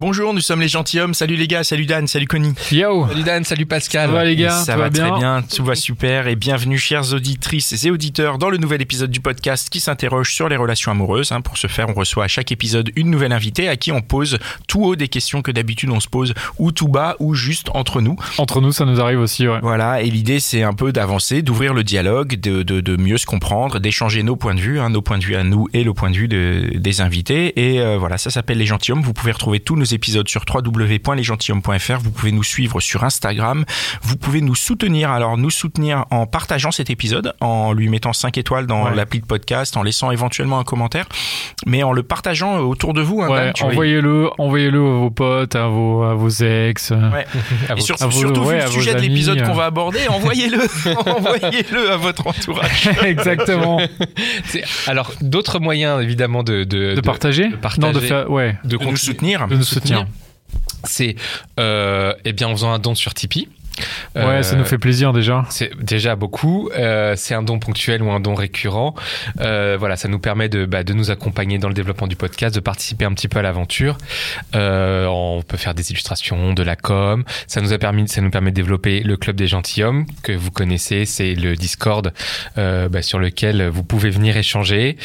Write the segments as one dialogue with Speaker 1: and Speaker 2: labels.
Speaker 1: Bonjour, nous sommes les gentilshommes. Salut les gars, salut Dan, salut Connie.
Speaker 2: Yo
Speaker 3: Salut Dan, salut Pascal.
Speaker 2: Ça va les gars
Speaker 1: Ça
Speaker 2: Tout
Speaker 1: va
Speaker 2: bien
Speaker 1: très bien, tout va super et bienvenue chères auditrices et auditeurs dans le nouvel épisode du podcast qui s'interroge sur les relations amoureuses. hein. Pour ce faire, on reçoit à chaque épisode une nouvelle invitée à qui on pose tout haut des questions que d'habitude on se pose ou tout bas ou juste entre nous.
Speaker 2: Entre nous, ça nous arrive aussi, ouais.
Speaker 1: Voilà, et l'idée c'est un peu d'avancer, d'ouvrir le dialogue, de, de, de mieux se comprendre, d'échanger nos points de vue, hein, nos points de vue à nous et le point de vue de- des invités. Et euh, voilà, ça s'appelle Les Gentilhommes. Vous pouvez retrouver tous nos épisodes sur www.lesgentilhommes.fr. Vous pouvez nous suivre sur Instagram. Vous pouvez nous soutenir. Alors, nous soutenir en partageant cet épisode, en lui mettant 5 étoiles dans
Speaker 2: Ouais.
Speaker 1: l'appli de podcast, en laissant éventuellement un commentaire, mais en le partageant euh, autour de vous. hein,
Speaker 2: Ouais, envoyez-le, envoyez-le à vos potes, à vos, à vos ex. euh,
Speaker 1: Ouais.
Speaker 3: À
Speaker 1: Et
Speaker 3: vos-
Speaker 1: sur-
Speaker 2: à vos-
Speaker 1: surtout
Speaker 2: ouais,
Speaker 1: vu
Speaker 2: à
Speaker 1: le
Speaker 2: vos
Speaker 1: sujet de l'épisode
Speaker 2: euh.
Speaker 1: qu'on va aborder, envoyez-le, envoyez-le à votre entourage.
Speaker 2: Exactement.
Speaker 3: Alors, d'autres moyens évidemment de, de,
Speaker 2: De partager?
Speaker 3: de partager,
Speaker 2: Non, de faire, ouais.
Speaker 3: de
Speaker 1: De nous
Speaker 3: continuer-
Speaker 1: soutenir.
Speaker 2: De nous soutenir.
Speaker 3: C'est euh, eh bien en faisant un don sur Tipeee.
Speaker 2: Ouais,
Speaker 3: Euh,
Speaker 2: ça nous fait plaisir déjà.
Speaker 3: C'est déjà beaucoup. Euh, c'est un don ponctuel ou un don récurrent. Euh, voilà, ça nous permet de, bah, de nous accompagner dans le développement du podcast, de participer un petit peu à l'aventure. On peut faire des illustrations, de la com. Ça nous a permis, ça nous permet de développer le club des gentilshommes que vous connaissez. C'est le Discord bah, sur lequel vous pouvez venir échanger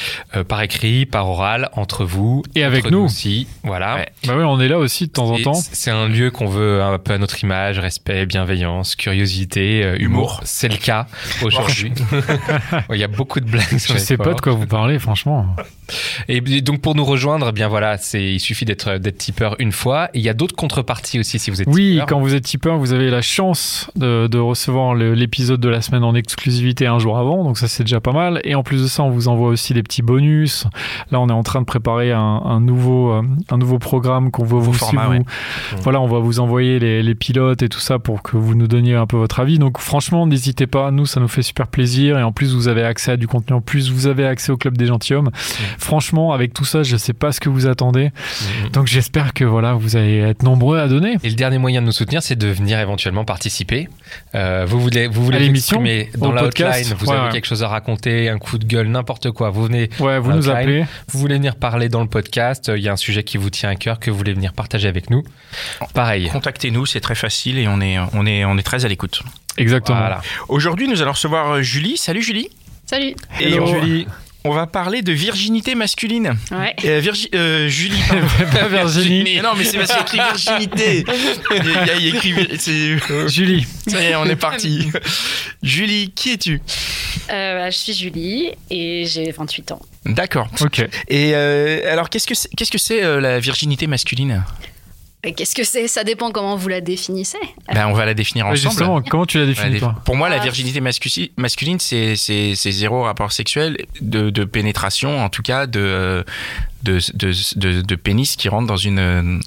Speaker 3: par écrit, par oral, entre vous
Speaker 2: Et avec nous.
Speaker 3: aussi. Voilà.
Speaker 1: Ouais.
Speaker 2: Bah oui, on est là aussi de temps en temps.
Speaker 3: C'est un lieu qu'on veut un peu à notre image, respect, bienveillance, curiosité, euh, humour.
Speaker 1: Humour.
Speaker 3: C'est le cas aujourd'hui. Il y a beaucoup de blagues. sur
Speaker 2: Je
Speaker 3: les
Speaker 2: sais pas de quoi vous parlez, franchement.
Speaker 3: Et donc pour nous rejoindre, eh bien voilà, c'est il suffit d'être d'être tipeur une fois. Et il y a d'autres contreparties aussi si vous êtes
Speaker 2: Oui,
Speaker 3: tipeur.
Speaker 2: quand vous êtes tipeur, vous avez la chance de, de recevoir l'épisode de la semaine en exclusivité un jour avant, donc ça c'est déjà pas mal. Et en plus de ça, on vous envoie aussi des petits bonus. Là, on est en train de préparer un, un nouveau, euh, un nouveau programme qu'on va vous,
Speaker 1: format, ouais.
Speaker 2: Voilà, on va vous envoyer les, les pilotes et tout ça pour que vous nous donniez un peu votre avis. Donc franchement, n'hésitez pas, nous ça nous fait super plaisir et en plus vous avez accès à du contenu en plus, vous avez accès au club des gentilshommes. Franchement, avec tout ça, je sais pas ce que vous attendez.
Speaker 3: Mhm.
Speaker 2: Donc j'espère que voilà, vous allez être nombreux à donner.
Speaker 3: Et le dernier moyen de nous soutenir, c'est de venir éventuellement participer. Euh, vous voulez, vous voulez
Speaker 2: l'émission,
Speaker 3: exprimer dans la
Speaker 2: podcast,
Speaker 3: hotline, vous
Speaker 2: ouais,
Speaker 3: avez
Speaker 2: ouais.
Speaker 3: quelque chose à raconter, un coup de gueule, n'importe quoi. Vous venez,
Speaker 2: Ouais, vous nous
Speaker 3: Outline.
Speaker 2: appelez.
Speaker 3: vous voulez venir parler dans le podcast. euh, Il y a un sujet qui vous tient à cœur que vous voulez venir partager avec nous. Pareil.
Speaker 1: Contactez-nous, c'est très facile et on est, on est, on est très à l'écoute.
Speaker 2: Exactement.
Speaker 3: Voilà.
Speaker 1: Aujourd'hui, nous allons recevoir euh, Julie. Salut Julie.
Speaker 4: Salut.
Speaker 1: Et
Speaker 2: Hello.
Speaker 3: Julie.
Speaker 1: On va parler de virginité masculine.
Speaker 4: Ouais.
Speaker 1: Euh, Virgi- euh, Julie, pardon.
Speaker 2: Pas Virginie.
Speaker 1: Mais non, mais c'est parce qu'il écrit virginité. Il y a- il y a écrit
Speaker 2: Julie.
Speaker 1: Ça y est, on est parti. Julie, qui es-tu?
Speaker 4: Euh, bah, je suis Julie et j'ai 28 ans.
Speaker 1: D'accord.
Speaker 2: Ok.
Speaker 1: Et euh, alors, qu'est-ce que c'est, qu'est-ce que c'est euh, la virginité masculine?
Speaker 4: Qu'est-ce que c'est? Ça dépend comment vous la définissez.
Speaker 1: ben, On va la définir ensemble.
Speaker 2: Justement, comment tu
Speaker 1: la
Speaker 2: défini
Speaker 1: défi-
Speaker 2: toi?
Speaker 1: Pour moi, la
Speaker 4: Ah.
Speaker 1: virginité mascu- masculine, c'est, c'est, c'est zéro rapport sexuel, de, de pénétration, en tout cas, de, de, de, de, de pénis qui rentre dans une, euh,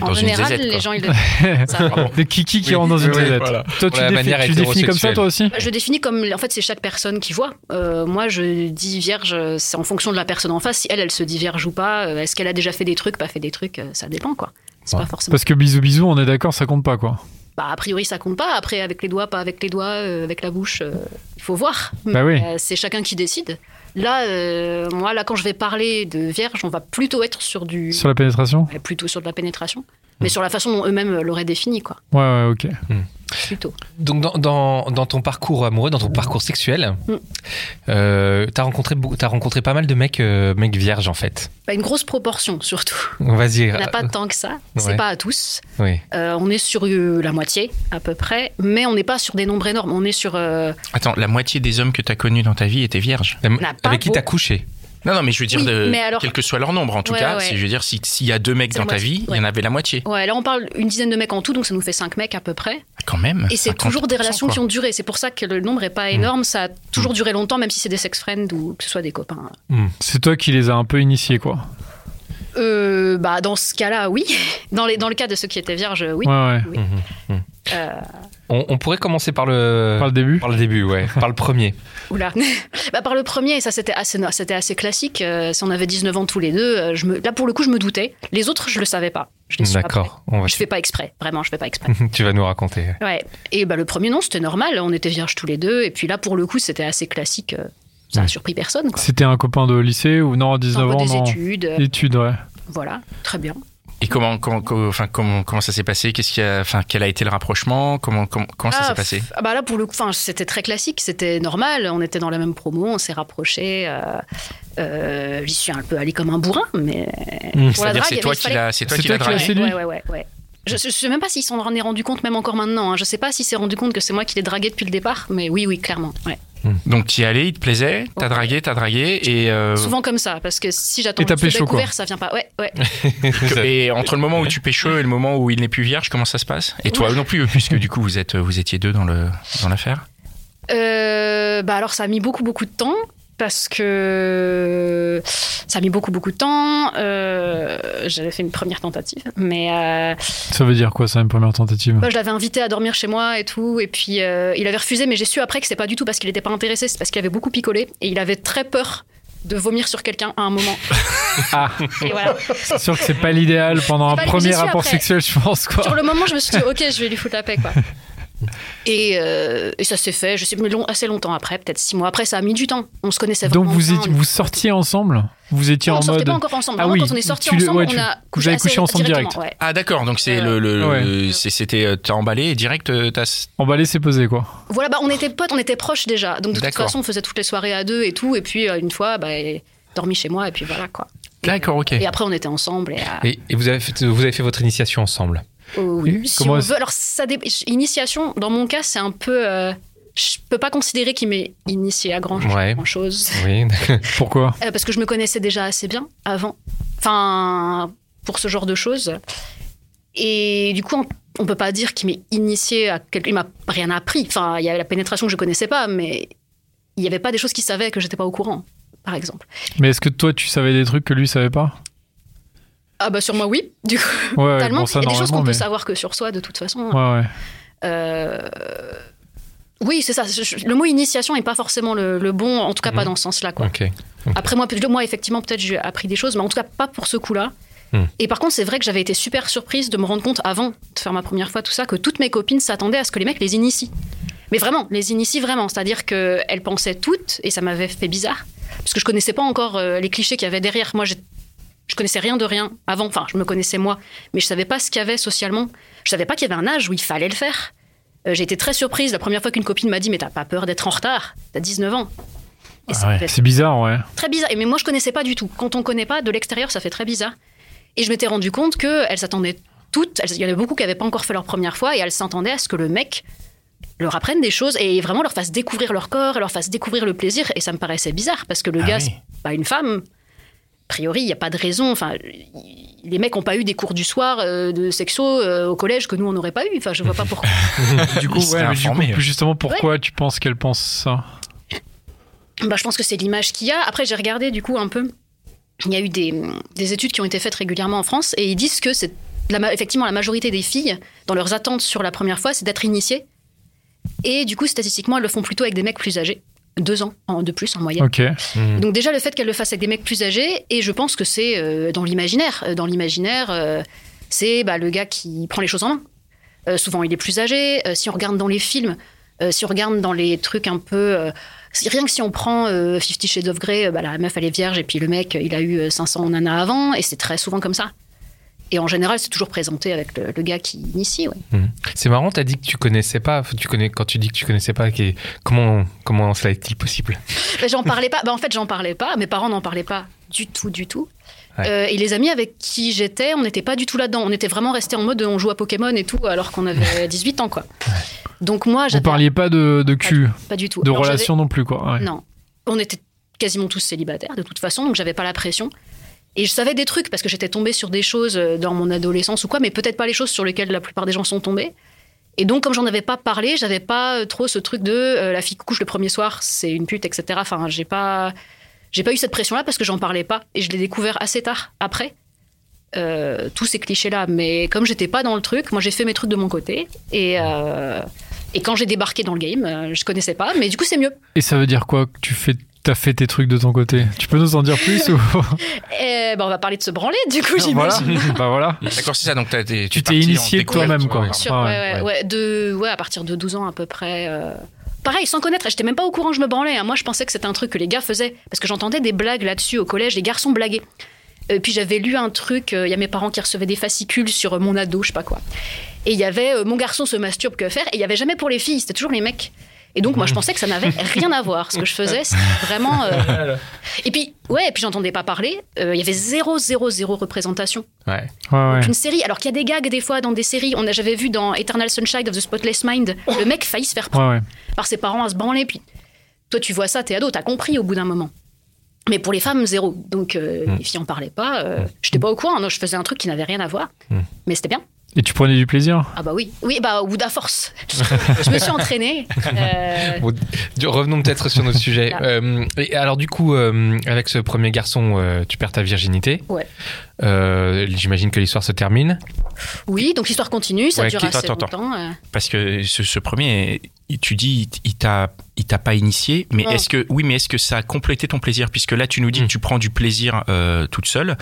Speaker 4: En
Speaker 1: dans une
Speaker 4: général,
Speaker 1: zézette,
Speaker 4: les gens ils le.
Speaker 2: De Kiki qui
Speaker 3: Oui,
Speaker 2: rentre dans une
Speaker 3: oui,
Speaker 2: zézette.
Speaker 3: voilà.
Speaker 2: Toi, tu, défi- tu définis comme ça toi aussi?
Speaker 4: Je définis comme en fait c'est chaque personne qui voit. Euh, moi je dis vierge, c'est en fonction de la personne en face. Si elle elle se dit vierge ou pas, euh, est-ce qu'elle a déjà fait des trucs, pas fait des trucs, euh, ça dépend quoi. C'est
Speaker 3: Ouais.
Speaker 4: pas forcément.
Speaker 2: Parce que bisous bisous, on est d'accord, ça compte pas quoi.
Speaker 4: Bah, a priori ça compte pas. Après avec les doigts, pas avec les doigts, euh, avec la bouche, euh, il faut voir.
Speaker 2: Bah oui.
Speaker 4: Euh, c'est chacun qui décide. Là, euh, moi là quand je vais parler de vierge, on va plutôt être sur du
Speaker 2: Sur la pénétration
Speaker 4: Ouais, plutôt sur de la pénétration, mais sur la façon dont eux-mêmes l'auraient défini, quoi.
Speaker 2: Ouais, ouais, ok.
Speaker 4: Plutôt.
Speaker 3: Donc dans, dans, dans ton parcours amoureux, dans ton parcours sexuel,
Speaker 4: Mm.
Speaker 3: euh, t'as rencontré t'as rencontré pas mal de mecs euh, mecs vierges en fait.
Speaker 4: Bah, une grosse proportion, surtout.
Speaker 3: Vas-y.
Speaker 4: Il n'y en a pas tant que ça. C'est
Speaker 3: Ouais.
Speaker 4: pas à tous.
Speaker 3: Oui.
Speaker 4: Euh, on est sur euh, la moitié, à peu près, mais on n'est pas sur des nombres énormes. On est sur. euh,
Speaker 1: Attends, la moitié des hommes que tu as connus dans ta vie étaient vierges
Speaker 3: La- Avec qui t'as couché
Speaker 1: Non, non, mais je veux dire,
Speaker 4: Oui,
Speaker 1: de,
Speaker 4: mais alors-
Speaker 1: quel que soit leur nombre, en tout
Speaker 4: Ouais,
Speaker 1: cas,
Speaker 4: ouais.
Speaker 1: si, je veux dire, si- s'il y a deux mecs dans
Speaker 4: la
Speaker 1: ta
Speaker 4: moitié,
Speaker 1: vie, il y en avait la moitié.
Speaker 4: Ouais, là on parle une dizaine de mecs en tout, donc ça nous fait cinq mecs à peu près.
Speaker 1: Quand même.
Speaker 4: Et c'est
Speaker 1: 50%,
Speaker 4: toujours des relations
Speaker 1: quoi.
Speaker 4: qui ont duré. C'est pour ça que le nombre est pas énorme. Ça a toujours duré longtemps, même si c'est des sex friends ou que ce soit des copains.
Speaker 2: C'est toi qui les as un peu initiés quoi.
Speaker 4: Euh, bah, dans ce cas-là, oui. Dans, les, dans le cas de ceux qui étaient vierges, oui.
Speaker 2: Ouais, ouais.
Speaker 4: Oui.
Speaker 3: Mhm, mhm.
Speaker 4: Euh,
Speaker 3: On, on pourrait commencer par le,
Speaker 2: Par le début
Speaker 3: par le début, ouais, par le premier.
Speaker 4: Oula. bah, par le premier, ça c'était assez, c'était assez classique. Euh, si on avait 19 ans tous les deux, euh, je me, là pour le coup, je me doutais. Les autres, je le savais pas. Je les.
Speaker 3: D'accord. On va-
Speaker 4: Je fais pas exprès. Vraiment, je fais pas exprès.
Speaker 3: tu vas nous raconter.
Speaker 4: Ouais. Et bah, le premier, non, c'était normal. On était vierges tous les deux. Et puis là, pour le coup, c'était assez classique. euh, Ça a
Speaker 3: Ouais.
Speaker 4: surpris personne. Quoi.
Speaker 2: C'était un copain de lycée ou non, à 19
Speaker 4: T'envoies
Speaker 2: ans
Speaker 4: des
Speaker 2: non.
Speaker 4: études.
Speaker 2: Études, ouais.
Speaker 4: Voilà, très bien.
Speaker 1: Et comment, comment, comment- enfin, comment, comment ça s'est passé? Qu'est-ce qui a, enfin, quel a été le rapprochement? Comment, comment, comment ça
Speaker 4: Ah,
Speaker 1: s'est passé?
Speaker 4: ah bah là pour le coup, enfin, c'était très classique, c'était normal. On était dans la même promo, on s'est rapprochés. Euh, euh, J'y suis un peu allé comme un bourrin, mais
Speaker 3: Mmh.
Speaker 4: pour la
Speaker 1: C'est-à-dire
Speaker 4: drague,
Speaker 1: c'est toi qui l'as, c'est toi
Speaker 2: C'est
Speaker 1: qui
Speaker 2: toi
Speaker 1: l'as
Speaker 2: qui l'as
Speaker 1: dragué?
Speaker 4: ouais, ouais, ouais. Je, je sais même pas s'il s'en est rendu compte, même encore maintenant. hein. Je sais pas s'il s'est rendu compte que c'est moi qui l'ai dragué depuis le départ, mais oui, oui, clairement. Ouais.
Speaker 1: Donc tu y allais, il te plaisait, t'as dragué, t'as dragué, et, euh,
Speaker 4: Souvent comme ça, parce que si j'attends
Speaker 2: pécho, quoi.
Speaker 4: découvert, ça vient pas. Ouais, ouais.
Speaker 1: et entre le moment où tu pécho et le moment où il n'est plus vierge, comment ça se passe? Et toi non plus, puisque du coup vous êtes, vous étiez deux dans le, dans l'affaire?
Speaker 4: Euh, bah alors ça a mis beaucoup beaucoup de temps parce que ça a mis beaucoup beaucoup de temps. Euh, J'avais fait une première tentative, mais euh,
Speaker 2: Ça veut dire quoi, ça, une première tentative?
Speaker 4: Moi, je l'avais invité à dormir chez moi et tout, et puis euh, il avait refusé, mais j'ai su après que c'est pas du tout parce qu'il était pas intéressé, c'est parce qu'il avait beaucoup picolé et il avait très peur de vomir sur quelqu'un à un moment.
Speaker 2: Ah,
Speaker 4: Et voilà.
Speaker 2: c'est sûr que c'est pas l'idéal pendant un premier rapport
Speaker 4: après.
Speaker 2: sexuel, je pense, quoi.
Speaker 4: Sur le moment, je me suis dit, ok, je vais lui foutre la paix, quoi. Et, euh, et ça s'est fait, je sais, mais long, assez longtemps après, peut-être six mois après, ça a mis du temps. On se connaissait vraiment.
Speaker 2: Donc vous,
Speaker 4: bien,
Speaker 2: étiez,
Speaker 4: on-
Speaker 2: vous sortiez ensemble? Vous étiez
Speaker 4: Non, on
Speaker 2: en
Speaker 4: sortait
Speaker 2: mode.
Speaker 4: pas encore ensemble.
Speaker 2: Ah oui,
Speaker 4: quand on est sortis
Speaker 2: tu le-
Speaker 4: ensemble,
Speaker 2: ouais,
Speaker 4: on
Speaker 2: tu-
Speaker 4: a couché
Speaker 2: couché ensemble direct.
Speaker 4: ouais.
Speaker 1: Ah d'accord, donc c'est le, le-
Speaker 2: Ouais.
Speaker 1: le- c'est- c'était, euh, t'as emballé et direct, euh, t'as.
Speaker 2: Emballé, c'est posé, quoi.
Speaker 4: Voilà, bah, on était potes, on était proches déjà. Donc de toute façon, on faisait toutes les soirées à deux et tout. Et puis une fois, bah, dormi chez moi et puis voilà quoi.
Speaker 1: D'accord, ok.
Speaker 4: Et après, on était ensemble. Et, euh,
Speaker 3: Et, et vous, avez fait, vous avez fait votre initiation ensemble?
Speaker 4: Oh oui,
Speaker 2: Et
Speaker 4: si on veut. Alors, ça dé- initiation, dans mon cas, c'est un peu. euh, je peux pas considérer qu'il m'ait initié à grand,
Speaker 3: Ouais.
Speaker 4: grand chose.
Speaker 3: Oui.
Speaker 2: Pourquoi?
Speaker 4: Euh, parce que je me connaissais déjà assez bien avant. Enfin, pour ce genre de choses. Et du coup, on, on peut pas dire qu'il m'ait initié à quelque... Il m'a rien appris. Enfin, il y avait la pénétration que je connaissais pas, mais il y avait pas des choses qu'il savait que j'étais pas au courant, par exemple.
Speaker 2: Mais est-ce que toi, tu savais des trucs que lui savait pas?
Speaker 4: Ah bah sur moi, oui, du coup.
Speaker 2: Ouais,
Speaker 4: Totalement.
Speaker 2: bon, ça,
Speaker 4: il y a des choses qu'on peut savoir que sur soi, de toute façon.
Speaker 2: Ouais, ouais.
Speaker 4: Euh, Oui, c'est ça. Le mot initiation est pas forcément le, le bon, en tout cas pas
Speaker 3: Mhm.
Speaker 4: dans ce sens-là. Quoi. Après, moi, effectivement, peut-être j'ai appris des choses, mais en tout cas pas pour ce coup-là.
Speaker 3: Hmm.
Speaker 4: Et par contre, c'est vrai que j'avais été super surprise de me rendre compte, avant de faire ma première fois, tout ça, que toutes mes copines s'attendaient à ce que les mecs les initient. Mais vraiment, les initient vraiment. C'est-à-dire qu'elles pensaient toutes, et ça m'avait fait bizarre, parce que je connaissais pas encore euh, les clichés qu'il y avait derrière. Moi, je connaissais rien de rien avant. Enfin, je me connaissais moi, mais je savais pas ce qu'il y avait socialement. Je savais pas qu'il y avait un âge où il fallait le faire. Euh, j'ai été très surprise la première fois qu'une copine m'a dit Mais t'as pas peur d'être en retard? T'as 19 ans.
Speaker 2: Ah
Speaker 4: me
Speaker 2: ouais,
Speaker 4: fait
Speaker 2: C'est bizarre, ouais.
Speaker 4: très bizarre. Et mais moi, je connaissais pas du tout. Quand on connaît pas, de l'extérieur, ça fait très bizarre. Et je m'étais rendu compte qu'elles s'attendaient toutes. elles- Il y en avait beaucoup qui n'avaient pas encore fait leur première fois et elles s'attendaient à ce que le mec leur apprenne des choses et vraiment leur fasse découvrir leur corps, leur fasse découvrir le plaisir. Et ça me paraissait bizarre parce que le
Speaker 1: Ah
Speaker 4: gars,
Speaker 1: oui.
Speaker 4: c'est pas une femme. A priori, il n'y a pas de raison. Enfin, les mecs n'ont pas eu des cours du soir euh, de sexo euh, au collège que nous, on n'aurait pas eu. Enfin, je vois pas pourquoi.
Speaker 2: Du coup, ouais, mais du coup, justement, pourquoi tu penses qu'elle pense ça
Speaker 4: Bah, je pense que c'est l'image qu'il y a. Après, j'ai regardé du coup un peu. Il y a eu des, des études qui ont été faites régulièrement en France et ils disent que c'est la effectivement la majorité des filles, dans leurs attentes sur la première fois, c'est d'être initiées. Et du coup, statistiquement, elles le font plutôt avec des mecs plus âgés. Deux ans en- de plus en moyenne.
Speaker 2: Ok.
Speaker 3: Mhm.
Speaker 4: Donc déjà le fait qu'elle le fasse avec des mecs plus âgés, et je pense que c'est euh, dans l'imaginaire. Euh, Dans l'imaginaire, euh, c'est bah, le gars qui prend les choses en main. Euh, souvent il est plus âgé. Euh, si on regarde dans les films, euh, si on regarde dans les trucs un peu... euh, si- rien que si on prend euh, Fifty Shades of Grey, euh, bah, la meuf elle est vierge et puis le mec il a eu euh, 500 nanas avant, et c'est très souvent comme ça. Et en général c'est toujours présenté avec le, le gars qui initie. Ouais.
Speaker 3: Mhm. C'est marrant, t'as dit que tu connaissais pas. Tu connais quand tu dis que tu connaissais pas. qui- Comment comment cela est-il possible?
Speaker 4: Mais j'en parlais pas. Bah, en fait, j'en parlais pas. Mes parents n'en parlaient pas du tout, du tout.
Speaker 3: Ouais.
Speaker 4: Euh, et les amis avec qui j'étais, on n'était pas du tout là-dedans. On était vraiment restés en mode on joue à Pokémon et tout, alors qu'on avait 18 ans, quoi. Donc moi,
Speaker 2: Vous parliez pas de, de cul,
Speaker 4: pas du tout.
Speaker 2: de
Speaker 4: Alors,
Speaker 2: relation non plus, quoi. ouais.
Speaker 4: Non. On était quasiment tous célibataires, de toute façon, donc j'avais pas la pression. Et je savais des trucs parce que j'étais tombée sur des choses euh, dans mon adolescence ou quoi, mais peut-être pas les choses sur lesquelles la plupart des gens sont tombés. Et donc, comme j'en avais pas parlé, j'avais pas euh, trop ce truc de euh, la fille couche le premier soir, c'est une pute, etc. Enfin, j'ai pas, j'ai pas eu cette pression-là parce que j'en parlais pas. Et je l'ai découvert assez tard, après. tous ces clichés-là. Mais comme j'étais pas dans le truc, moi j'ai fait mes trucs de mon côté. Et, et quand j'ai débarqué dans le game, je connaissais pas, mais du coup c'est mieux.
Speaker 2: Et ça veut dire quoi? Que tu fais T'as fait tes trucs de ton côté. Tu peux nous en dire plus ou...
Speaker 4: Et, ben, on va parler de se branler, du coup,
Speaker 2: Voilà.
Speaker 4: j'imagine.
Speaker 2: bah voilà.
Speaker 1: D'accord, c'est ça. Donc t'as été-
Speaker 2: Tu
Speaker 1: es
Speaker 2: t'es initié toi-même, quoi.
Speaker 1: ouais.
Speaker 2: Ah.
Speaker 4: De, ouais, à partir de 12 ans à peu près. euh, Pareil, sans connaître, j'étais même pas au courant que je me branlais. hein. Moi, je pensais que c'était un truc que les gars faisaient. Parce que j'entendais des blagues là-dessus au collège, les garçons blaguaient. Et puis j'avais lu un truc, euh, il y a mes parents qui recevaient des fascicules sur euh, mon ado, je sais pas quoi. Et il y avait euh, mon garçon se masturbe, que faire Et il y avait jamais pour les filles, c'était toujours les mecs. Et donc moi je pensais que ça n'avait rien à voir. Ce que je faisais, c'était vraiment. euh, Et puis, ouais, et puis j'entendais pas parler. Euh, Il y avait zéro, zéro, zéro représentation.
Speaker 3: Ouais.
Speaker 2: Ouais, ouais.
Speaker 4: Une série, alors qu'il y a des gags des fois dans des séries. On a, j'avais vu dans Eternal Sunshine of the Spotless Mind, le mec faillit se faire prendre
Speaker 2: Ouais, ouais.
Speaker 4: par ses parents à se branler. Puis toi, tu vois ça, t'es ado, t'as compris au bout d'un moment. Mais pour les femmes, zéro. Donc euh,
Speaker 3: Mm.
Speaker 4: les filles en parlaient pas. euh, J'étais pas au courant. Non, je faisais un truc qui n'avait rien à voir.
Speaker 3: Mm.
Speaker 4: Mais c'était bien.
Speaker 2: Et tu prenais du plaisir?
Speaker 4: Ah bah oui. Oui, bah au bout d'un force. je me suis entraînée. Euh,
Speaker 3: Bon, revenons peut-être sur notre sujet. Euh, et alors du coup, euh, avec ce premier garçon, euh, tu perds ta virginité.
Speaker 4: Ouais.
Speaker 3: Euh, J'imagine que l'histoire se termine.
Speaker 4: Oui, donc l'histoire continue. Ça
Speaker 3: Ouais,
Speaker 4: dure assez
Speaker 1: attends,
Speaker 4: longtemps. euh.
Speaker 1: Parce que ce, ce premier, tu dis, il t'a, il t'a pas initié, mais est-ce que, oui, mais est-ce que ça a complété ton plaisir? Puisque là, tu nous dis
Speaker 3: Mm.
Speaker 1: que tu prends du plaisir euh, toute seule,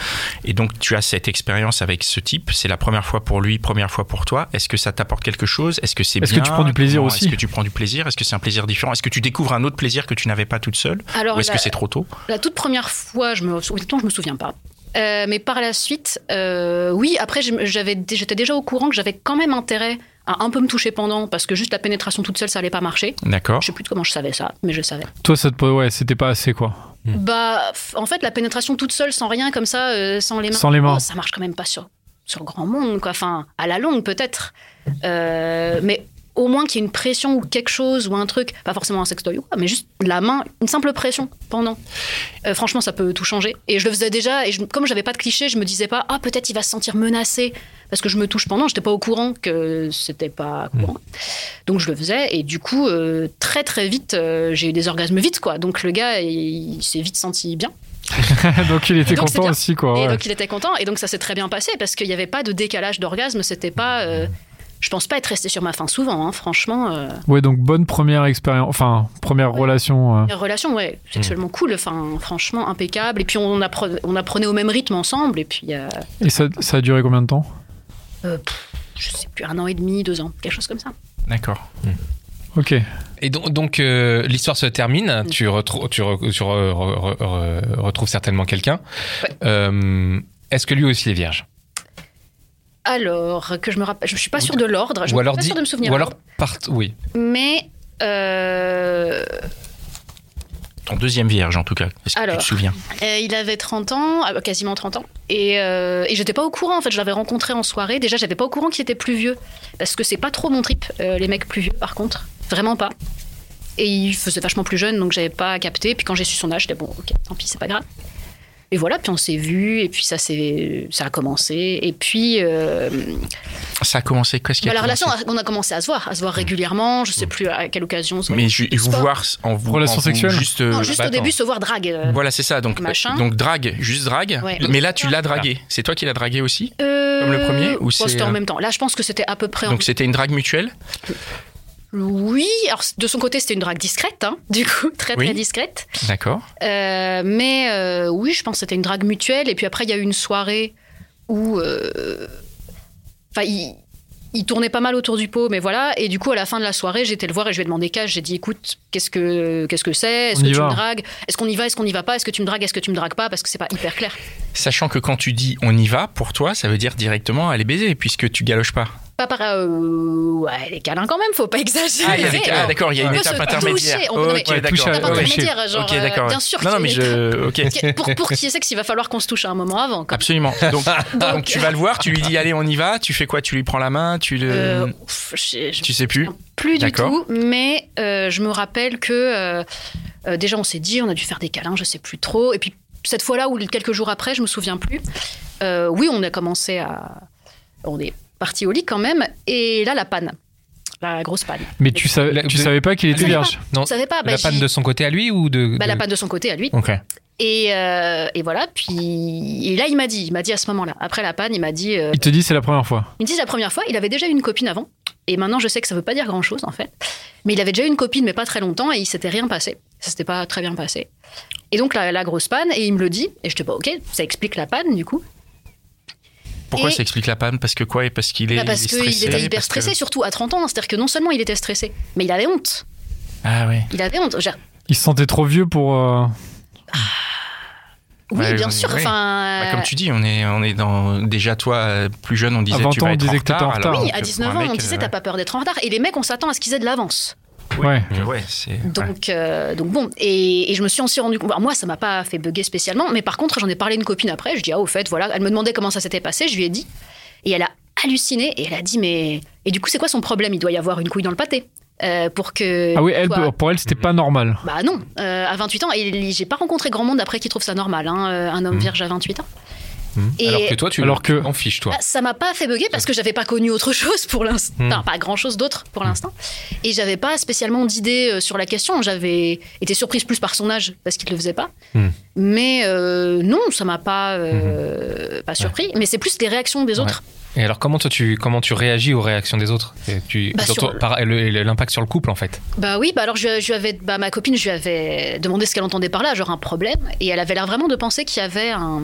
Speaker 1: et donc tu as cette expérience avec ce type. C'est la première fois pour lui, première fois pour toi. Est-ce que ça t'apporte quelque chose? Est-ce que c'est
Speaker 2: Est-ce que tu prends du plaisir aussi?
Speaker 1: Est-ce que tu prends du plaisir? Est-ce que c'est un plaisir différent? Est-ce que tu découvres un autre plaisir que tu n'avais pas toute seule?
Speaker 4: Alors
Speaker 1: Ou est-ce
Speaker 4: la-
Speaker 1: que c'est trop tôt?
Speaker 4: La toute première fois, je me, honnêtement, je me souviens pas. Euh, mais par la suite, euh, oui, après, j'avais, j'étais déjà au courant que j'avais quand même intérêt à un peu me toucher pendant, parce que juste la pénétration toute seule, ça allait pas marcher.
Speaker 1: D'accord.
Speaker 4: Je sais plus comment je savais ça, mais je savais.
Speaker 2: Toi, ça te... ouais, c'était pas assez, quoi.
Speaker 3: Mm.
Speaker 4: Bah, f- en fait, la pénétration toute seule, sans rien comme ça, euh, sans les mains.
Speaker 2: Sans les mains.
Speaker 4: oh, ça marche quand même pas sur, sur grand monde, quoi. Enfin, à la longue, peut-être. Euh, mais au moins qu'il y ait une pression ou quelque chose ou un truc, pas forcément un sextoy ou quoi, mais juste la main, une simple pression pendant. Euh, franchement, ça peut tout changer. Et je le faisais déjà, et je, comme j'avais pas de cliché, je me disais pas, ah, peut-être il va se sentir menacé parce que je me touche pendant. J'étais pas au courant que c'était pas courant. Donc je le faisais, et du coup, euh, très très vite, euh, j'ai eu des orgasmes vite, quoi. Donc le gars, il, il s'est vite senti bien.
Speaker 2: donc il était
Speaker 4: Donc,
Speaker 2: content aussi, quoi.
Speaker 4: Et
Speaker 2: ouais.
Speaker 4: donc il était content, et donc ça s'est très bien passé parce qu'il n'y avait pas de décalage d'orgasme. C'était pas. Je pense pas être resté sur ma faim souvent, hein, franchement. euh,
Speaker 2: Ouais, donc bonne première expérience, enfin, première relation. euh.
Speaker 4: la relation, ouais, sexuellement cool, enfin, franchement impeccable. Et puis on, appre- on apprenait au même rythme ensemble, et puis euh,
Speaker 2: Et ça, ça a duré combien de temps?
Speaker 4: Euh, pff, je sais plus, un an et demi, deux ans, quelque chose comme ça.
Speaker 1: D'accord.
Speaker 2: Ok.
Speaker 3: Et donc, donc euh, l'histoire se termine. Tu, retrou- tu, re- tu re- re- re- retrouves certainement quelqu'un.
Speaker 4: Ouais.
Speaker 3: Euh, Est-ce que lui aussi est vierge?
Speaker 4: Alors, que je me rappelle, je suis pas sûre de l'ordre, je
Speaker 3: Ou
Speaker 4: suis
Speaker 3: alors
Speaker 4: pas
Speaker 3: dit-
Speaker 4: sûre de me souvenir.
Speaker 3: Ou alors part. Oui.
Speaker 4: Mais. euh,
Speaker 1: Ton deuxième vierge, en tout cas. Est-ce que
Speaker 4: Alors.
Speaker 1: tu te souviens
Speaker 4: Euh, il avait 30 ans, ah, quasiment 30 ans. Et, euh, et j'étais pas au courant, en fait. Je l'avais rencontré en soirée. Déjà, j'avais pas au courant qu'il était plus vieux. Parce que c'est pas trop mon trip, euh, les mecs plus vieux, par contre. Vraiment pas. Et il faisait vachement plus jeune, donc j'avais pas capté. Puis quand j'ai su son âge, j'étais bon, ok, tant pis, c'est pas grave. Et voilà, puis on s'est vus, et puis ça, ça a commencé. Et puis, euh,
Speaker 1: Ça a commencé. Qu'est-ce qui a
Speaker 4: bah, la
Speaker 1: commencé
Speaker 4: relation, on a commencé à se voir, à se voir régulièrement. Je sais plus à quelle occasion.
Speaker 1: Mais ju- vous voir en vous.
Speaker 2: Relation
Speaker 1: en vous
Speaker 2: sexuelle
Speaker 1: Juste. euh,
Speaker 4: Non, juste
Speaker 3: bah,
Speaker 4: au début, se voir drague. euh,
Speaker 1: Voilà, c'est ça. Donc,
Speaker 4: Machin.
Speaker 1: donc drague, juste drague.
Speaker 4: Ouais.
Speaker 1: Mais là, tu l'as dragué. C'est toi qui l'as dragué aussi
Speaker 4: euh,
Speaker 1: Comme le premier, ou
Speaker 4: C'était en même temps. Là, je pense que c'était à peu près en
Speaker 1: Donc, c'était une drague mutuelle
Speaker 4: Oui, alors de son côté, c'était une drague discrète, hein, du coup, très
Speaker 1: Oui.
Speaker 4: très discrète.
Speaker 1: D'accord.
Speaker 4: Euh, mais euh, oui, je pense que c'était une drague mutuelle. Et puis après, il y a eu une soirée où. euh, Enfin, il, il tournait pas mal autour du pot, mais voilà. Et du coup, à la fin de la soirée, j'étais le voir et je lui ai demandé cash. J'ai dit, écoute, qu'est-ce que qu'est-ce que c'est? Est-ce que tu me dragues? Est-ce qu'on y va? Est-ce qu'on y va pas? Est-ce que tu me dragues? Est-ce que tu me dragues pas? Parce que c'est pas hyper clair.
Speaker 1: Sachant que quand tu dis on y va, pour toi, ça veut dire directement aller baiser, puisque tu galoches pas.
Speaker 4: Pas par. euh, ouais, les câlins quand même, faut pas exagérer.
Speaker 1: Ah, il y a des- d'accord, il y a une étape intermédiaire.
Speaker 4: toucher, on-
Speaker 1: ok, d'accord.
Speaker 4: intermédiaire, genre.
Speaker 1: Ok,
Speaker 4: euh, bien sûr
Speaker 1: Non,
Speaker 4: qu'il
Speaker 1: mais je.
Speaker 4: Pour, pour qu'il y ait sexe, il va falloir qu'on se touche à un moment avant.
Speaker 1: Absolument. Donc, donc, tu vas le voir, tu lui dis allez, on y va. Tu fais quoi Tu lui prends la main Tu le.
Speaker 4: Euh, ouf, je- je-
Speaker 1: tu sais plus
Speaker 4: plus du tout, mais euh, je me rappelle que euh, déjà on s'est dit, on a dû faire des câlins, je sais plus trop. Et puis cette fois-là, ou quelques jours après, je me souviens plus. oui, on a commencé à. On est parti au lit quand même, et là la panne, la grosse panne.
Speaker 2: Mais tu savais,
Speaker 3: La-
Speaker 2: tu
Speaker 3: de-
Speaker 2: savais pas qu'il était
Speaker 4: savais
Speaker 2: vierge
Speaker 3: Non.
Speaker 4: Je savais pas. bah,
Speaker 3: la panne de son côté à lui ou de.
Speaker 4: bah,
Speaker 3: de-
Speaker 4: la panne de son côté à lui.
Speaker 3: Ok.
Speaker 4: Et, euh, et voilà, puis et là il m'a dit, il m'a dit à ce moment-là, après la panne, il m'a dit, euh,
Speaker 2: Il te dit c'est la première fois.
Speaker 4: il me dit la première fois, il avait déjà eu une copine avant, et maintenant je sais que ça veut pas dire grand-chose en fait, mais il avait déjà eu une copine mais pas très longtemps et il s'était rien passé, ça s'était pas très bien passé. Et donc la, la grosse panne, et il me le dit, et je te pas ok, ça explique la panne du coup.
Speaker 1: Pourquoi
Speaker 4: Et-
Speaker 1: ça explique la panne? Parce que quoi? Et parce qu'il est,
Speaker 4: Bah, parce
Speaker 1: il est
Speaker 4: qu'il
Speaker 1: stressé
Speaker 4: était hyper
Speaker 1: que-
Speaker 4: stressé, surtout à 30 ans, c'est-à-dire que non seulement il était stressé, mais il avait honte,
Speaker 1: Ah ouais.
Speaker 4: il avait honte. Genre,
Speaker 2: Il se sentait trop vieux pour. euh,
Speaker 4: oui,
Speaker 1: Ouais,
Speaker 4: bien
Speaker 1: oui,
Speaker 4: sûr,
Speaker 1: oui.
Speaker 4: enfin.
Speaker 1: Bah, comme tu dis, on est, on est dans. Déjà, toi, euh, plus jeune, on disait
Speaker 2: À 20
Speaker 1: tu
Speaker 2: ans,
Speaker 1: vas
Speaker 2: on
Speaker 1: être
Speaker 2: disait
Speaker 1: en
Speaker 2: que t'étais en
Speaker 1: retard.
Speaker 2: retard.
Speaker 1: alors
Speaker 4: Oui, à
Speaker 1: pour
Speaker 4: 19
Speaker 1: un
Speaker 4: ans,
Speaker 1: mec,
Speaker 4: on disait
Speaker 1: euh,
Speaker 4: t'as pas peur d'être en retard. Et les mecs, on s'attend à ce qu'ils aient de l'avance.
Speaker 1: Oui,
Speaker 2: Ouais.
Speaker 1: ouais, c'est. ouais.
Speaker 4: Donc, euh, donc bon, et, et je me suis aussi rendu compte. alors moi, ça m'a pas fait bugger spécialement, mais par contre, j'en ai parlé à une copine après. Je dis ah au fait, voilà, elle me demandait comment ça s'était passé. Je lui ai dit, et elle a halluciné et elle a dit mais et du coup c'est quoi son problème? Il doit y avoir une couille dans le pâté euh, pour que.
Speaker 2: Ah oui, elle,
Speaker 4: toi-
Speaker 2: pour elle, c'était pas normal.
Speaker 4: Bah non, euh, à 28 ans, et j'ai pas rencontré grand monde après qui trouve ça normal, hein, euh, un homme vierge à 28 ans.
Speaker 3: Hmm.
Speaker 4: Et-
Speaker 3: Alors que toi, tu
Speaker 2: Alors que-
Speaker 3: en fiches, toi.
Speaker 4: Ah, ça m'a pas fait bugger parce que j'avais pas connu autre chose pour l'instant.
Speaker 3: Hmm.
Speaker 4: Enfin, pas grand chose d'autre pour l'instant. Et j'avais pas spécialement d'idée euh, sur la question. J'avais été surprise plus par son âge parce qu'il le faisait pas.
Speaker 3: Hmm.
Speaker 4: Mais euh, non, ça m'a pas, euh, pas surpris. Mais c'est plus les réactions des
Speaker 3: Ouais.
Speaker 4: autres.
Speaker 3: Et alors, comment toi, tu, comment tu réagis aux réactions des autres? Et tu,
Speaker 4: Bah, sur-
Speaker 3: L'impact sur le couple, en fait.
Speaker 4: Bah oui, bah alors je, je avais, bah, ma copine, je lui avais demandé ce qu'elle entendait par là, genre un problème. Et elle avait l'air vraiment de penser qu'il y avait un.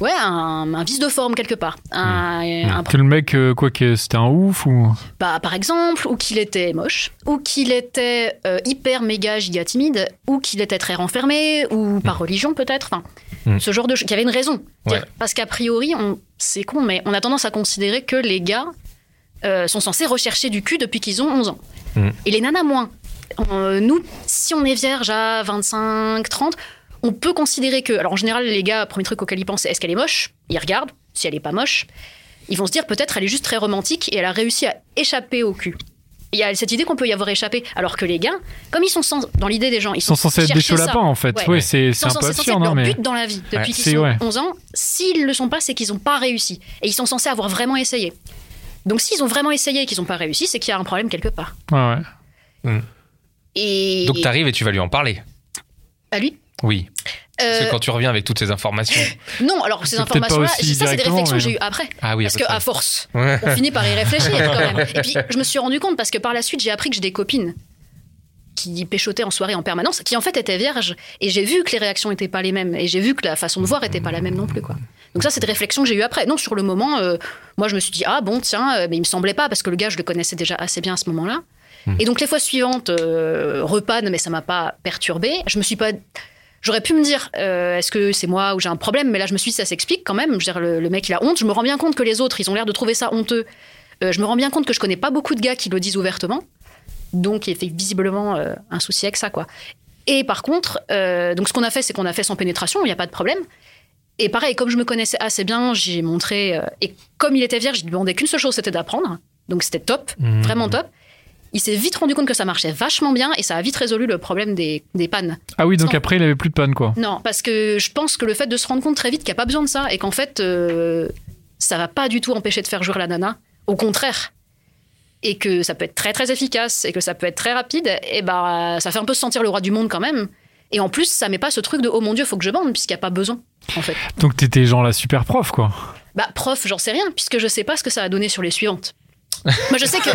Speaker 4: Ouais, un, un vice de forme quelque part. Un, un
Speaker 2: Que le mec, euh, quoi, que c'était un ouf ou?
Speaker 4: Bah, par exemple, ou qu'il était moche, ou qu'il était euh, hyper méga giga timide, ou qu'il était très renfermé, ou par religion peut-être. Enfin,
Speaker 3: Mm.
Speaker 4: ce genre de choses. Qu'il y avait une raison.
Speaker 3: Ouais.
Speaker 4: Parce qu'a priori, on... c'est con, mais on a tendance à considérer que les gars euh, sont censés rechercher du cul depuis qu'ils ont 11 ans.
Speaker 3: Mm.
Speaker 4: Et les nanas moins. Nous, si on est vierge à 25, 30, on peut considérer que. Alors en général, les gars, premier truc auquel ils pensent, c'est est-ce qu'elle est moche? Ils regardent. Si elle est pas moche, ils vont se dire peut-être elle est juste très romantique et elle a réussi à échapper au cul. Il y a cette idée qu'on peut y avoir échappé, alors que les gars, comme ils sont sans- dans l'idée des gens, ils
Speaker 2: Ils sont censés être des
Speaker 4: chercher
Speaker 2: chauds
Speaker 4: ça.
Speaker 2: lapins, en fait.
Speaker 4: Ouais.
Speaker 2: Ouais, c'est
Speaker 4: sont
Speaker 2: un peu absurde,
Speaker 4: être
Speaker 2: non
Speaker 4: leur
Speaker 2: mais.
Speaker 4: but dans la vie depuis
Speaker 3: Ouais.
Speaker 4: qu'ils sont
Speaker 2: ouais.
Speaker 4: 11 ans. S'ils le sont pas, c'est qu'ils n'ont pas réussi. Et ils sont censés avoir vraiment essayé. Donc s'ils ont vraiment essayé et qu'ils n'ont pas réussi, c'est qu'il y a un problème quelque part.
Speaker 2: Ouais, ouais.
Speaker 4: Et
Speaker 3: Donc, tu arrives et tu vas lui en parler.
Speaker 4: à lui
Speaker 3: Oui. Parce
Speaker 4: Euh,
Speaker 3: que quand tu reviens avec toutes ces informations.
Speaker 4: Non, alors ces informations-là, ça c'est des réflexions que j'ai eues après.
Speaker 3: Ah oui,
Speaker 4: Parce qu'à force,
Speaker 3: Ouais.
Speaker 4: on finit par y réfléchir quand même. Et puis, je me suis rendu compte parce que par la suite, j'ai appris que j'ai des copines qui péchotaient en soirée en permanence, qui en fait étaient vierges. Et j'ai vu que les réactions n'étaient pas les mêmes. Et j'ai vu que la façon de voir n'était pas la même non plus. Quoi. Donc ça, c'est des réflexions que j'ai eues après. Non, sur le moment, euh, moi, je me suis dit, ah bon, tiens, euh, mais il me semblait pas, parce que le gars, je le connaissais déjà assez bien à ce moment-là. Et donc les fois suivantes, euh, repanne, mais ça m'a pas perturbé. Je me suis pas... J'aurais pu me dire, euh, est-ce que c'est moi ou j'ai un problème Mais là, je me suis dit, ça s'explique quand même. Je veux dire, le, le mec, il a honte. Je me rends bien compte que les autres, ils ont l'air de trouver ça honteux. Euh, je me rends bien compte que je connais pas beaucoup de gars qui le disent ouvertement. Donc, il y a visiblement euh, un souci avec ça, quoi. Et par contre, donc ce qu'on a fait, c'est qu'on a fait sans pénétration, il n'y a pas de problème. Et pareil, comme je me connaissais assez bien, j'ai montré. et comme il était vierge, je lui demandais qu'une seule chose, c'était d'apprendre. Donc c'était top,
Speaker 3: Mmh.
Speaker 4: vraiment top. Il s'est vite rendu compte que ça marchait vachement bien et ça a vite résolu le problème des, des pannes.
Speaker 2: Ah oui, donc après, il avait plus de panne, quoi.
Speaker 4: Non, parce que je pense que le fait de se rendre compte très vite qu'il n'y a pas besoin de ça et qu'en fait, euh, ça va pas du tout empêcher de faire jouer la nana. Au contraire. Et que ça peut être très très efficace et que ça peut être très rapide, et bah ça fait un peu se sentir le roi du monde quand même. Et en plus, ça met pas ce truc de oh mon dieu, faut que je bande, puisqu'il n'y a pas besoin, en fait.
Speaker 2: Donc t'étais genre la super prof, quoi.
Speaker 4: Bah, prof, j'en sais rien, puisque je sais pas ce que ça a donné sur les suivantes. Moi, je sais que.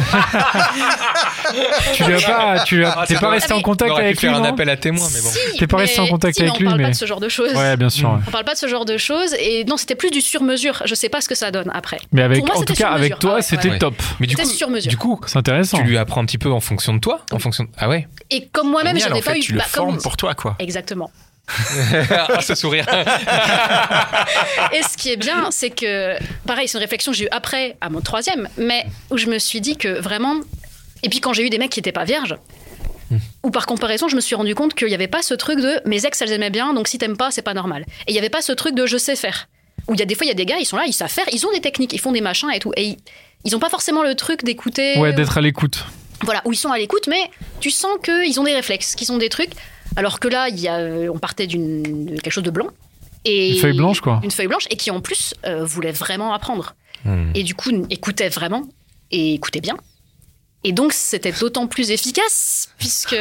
Speaker 2: Tu lui as pas, tu as-
Speaker 3: Ah,
Speaker 2: t'es pas resté en contact avec lui,
Speaker 3: faire un appel à témoins, mais bon.
Speaker 4: Si,
Speaker 2: T'es pas resté
Speaker 4: mais-
Speaker 2: en contact
Speaker 4: si, mais
Speaker 2: avec
Speaker 4: on
Speaker 2: lui,
Speaker 4: parle
Speaker 2: mais-
Speaker 4: pas de ce genre de choses.
Speaker 2: Ouais, bien sûr. ouais.
Speaker 4: On parle pas de ce genre de choses. Et non, c'était plus du sur-mesure. Je sais pas ce que ça donne après.
Speaker 2: Mais avec,
Speaker 4: Pour moi,
Speaker 2: en tout cas, avec toi,
Speaker 4: Ah ouais,
Speaker 2: c'était
Speaker 3: ouais.
Speaker 2: top.
Speaker 3: Mais du
Speaker 4: C'était
Speaker 3: coup,
Speaker 4: sur mesure.
Speaker 3: du coup,
Speaker 2: C'est intéressant.
Speaker 3: tu lui apprends un petit peu en fonction de toi, en fonction. Ah ouais.
Speaker 4: Et comme moi-même,
Speaker 1: Génial,
Speaker 4: j'avais
Speaker 1: en fait,
Speaker 4: pas eu.
Speaker 1: tu le formes pour toi, quoi.
Speaker 4: Exactement.
Speaker 3: Ah, ce sourire.
Speaker 4: Et ce qui est bien, c'est que, pareil, c'est une réflexion que j'ai eue après, à mon troisième, mais où je me suis dit que vraiment. Et puis quand j'ai eu des mecs qui n'étaient pas vierges, ou par comparaison, je me suis rendu compte qu'il n'y avait pas ce truc de mes ex, elles aimaient bien, donc si t'aimes pas, c'est pas normal. Et il n'y avait pas ce truc de je sais faire. Où il y a des fois, il y a des gars, ils sont là, ils savent faire, ils ont des techniques, ils font des machins et tout. Et ils- ils n'ont pas forcément le truc d'écouter.
Speaker 2: Ouais, d'être à l'écoute.
Speaker 4: voilà, où ils sont à l'écoute, mais tu sens qu'ils ont des réflexes, qu'ils ont des trucs. Alors que là, il y a, euh, on partait d'une quelque chose de blanc. Et
Speaker 2: Une feuille blanche, quoi.
Speaker 4: Une feuille blanche, et qui en plus euh, voulait vraiment apprendre.
Speaker 3: Hmm.
Speaker 4: Et du coup, écoutait vraiment, et écoutait bien. Et donc, c'était d'autant plus efficace, puisque,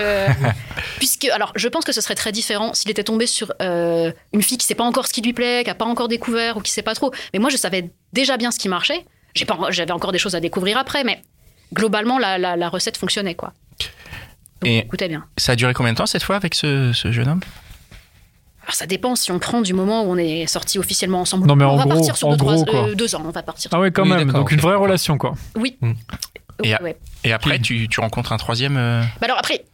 Speaker 4: puisque. Alors, je pense que ce serait très différent s'il était tombé sur euh, une fille qui sait pas encore ce qui lui plaît, qui a pas encore découvert ou qui sait pas trop. Mais moi, je savais déjà bien ce qui marchait. J'ai pas- J'avais encore des choses à découvrir après, mais globalement, la, la, la recette fonctionnait, quoi. Donc,
Speaker 1: Et-
Speaker 4: écoutez bien.
Speaker 1: Ça a duré combien de temps cette fois avec ce, ce jeune homme?
Speaker 4: Alors, ça dépend si on prend du moment où on est sortis officiellement ensemble.
Speaker 2: Non, mais
Speaker 4: on
Speaker 2: en
Speaker 4: va
Speaker 2: gros-
Speaker 4: partir sur
Speaker 2: en
Speaker 4: deux,
Speaker 2: gros,
Speaker 4: euh, ans, on va partir.
Speaker 2: Ah ouais, quand
Speaker 3: Oui,
Speaker 2: même. Donc une vraie relation, quoi.
Speaker 4: Oui.
Speaker 3: Mm.
Speaker 1: Et
Speaker 4: Ouais.
Speaker 1: Après, tu, tu rencontres un troisième. euh,
Speaker 4: Bah alors après,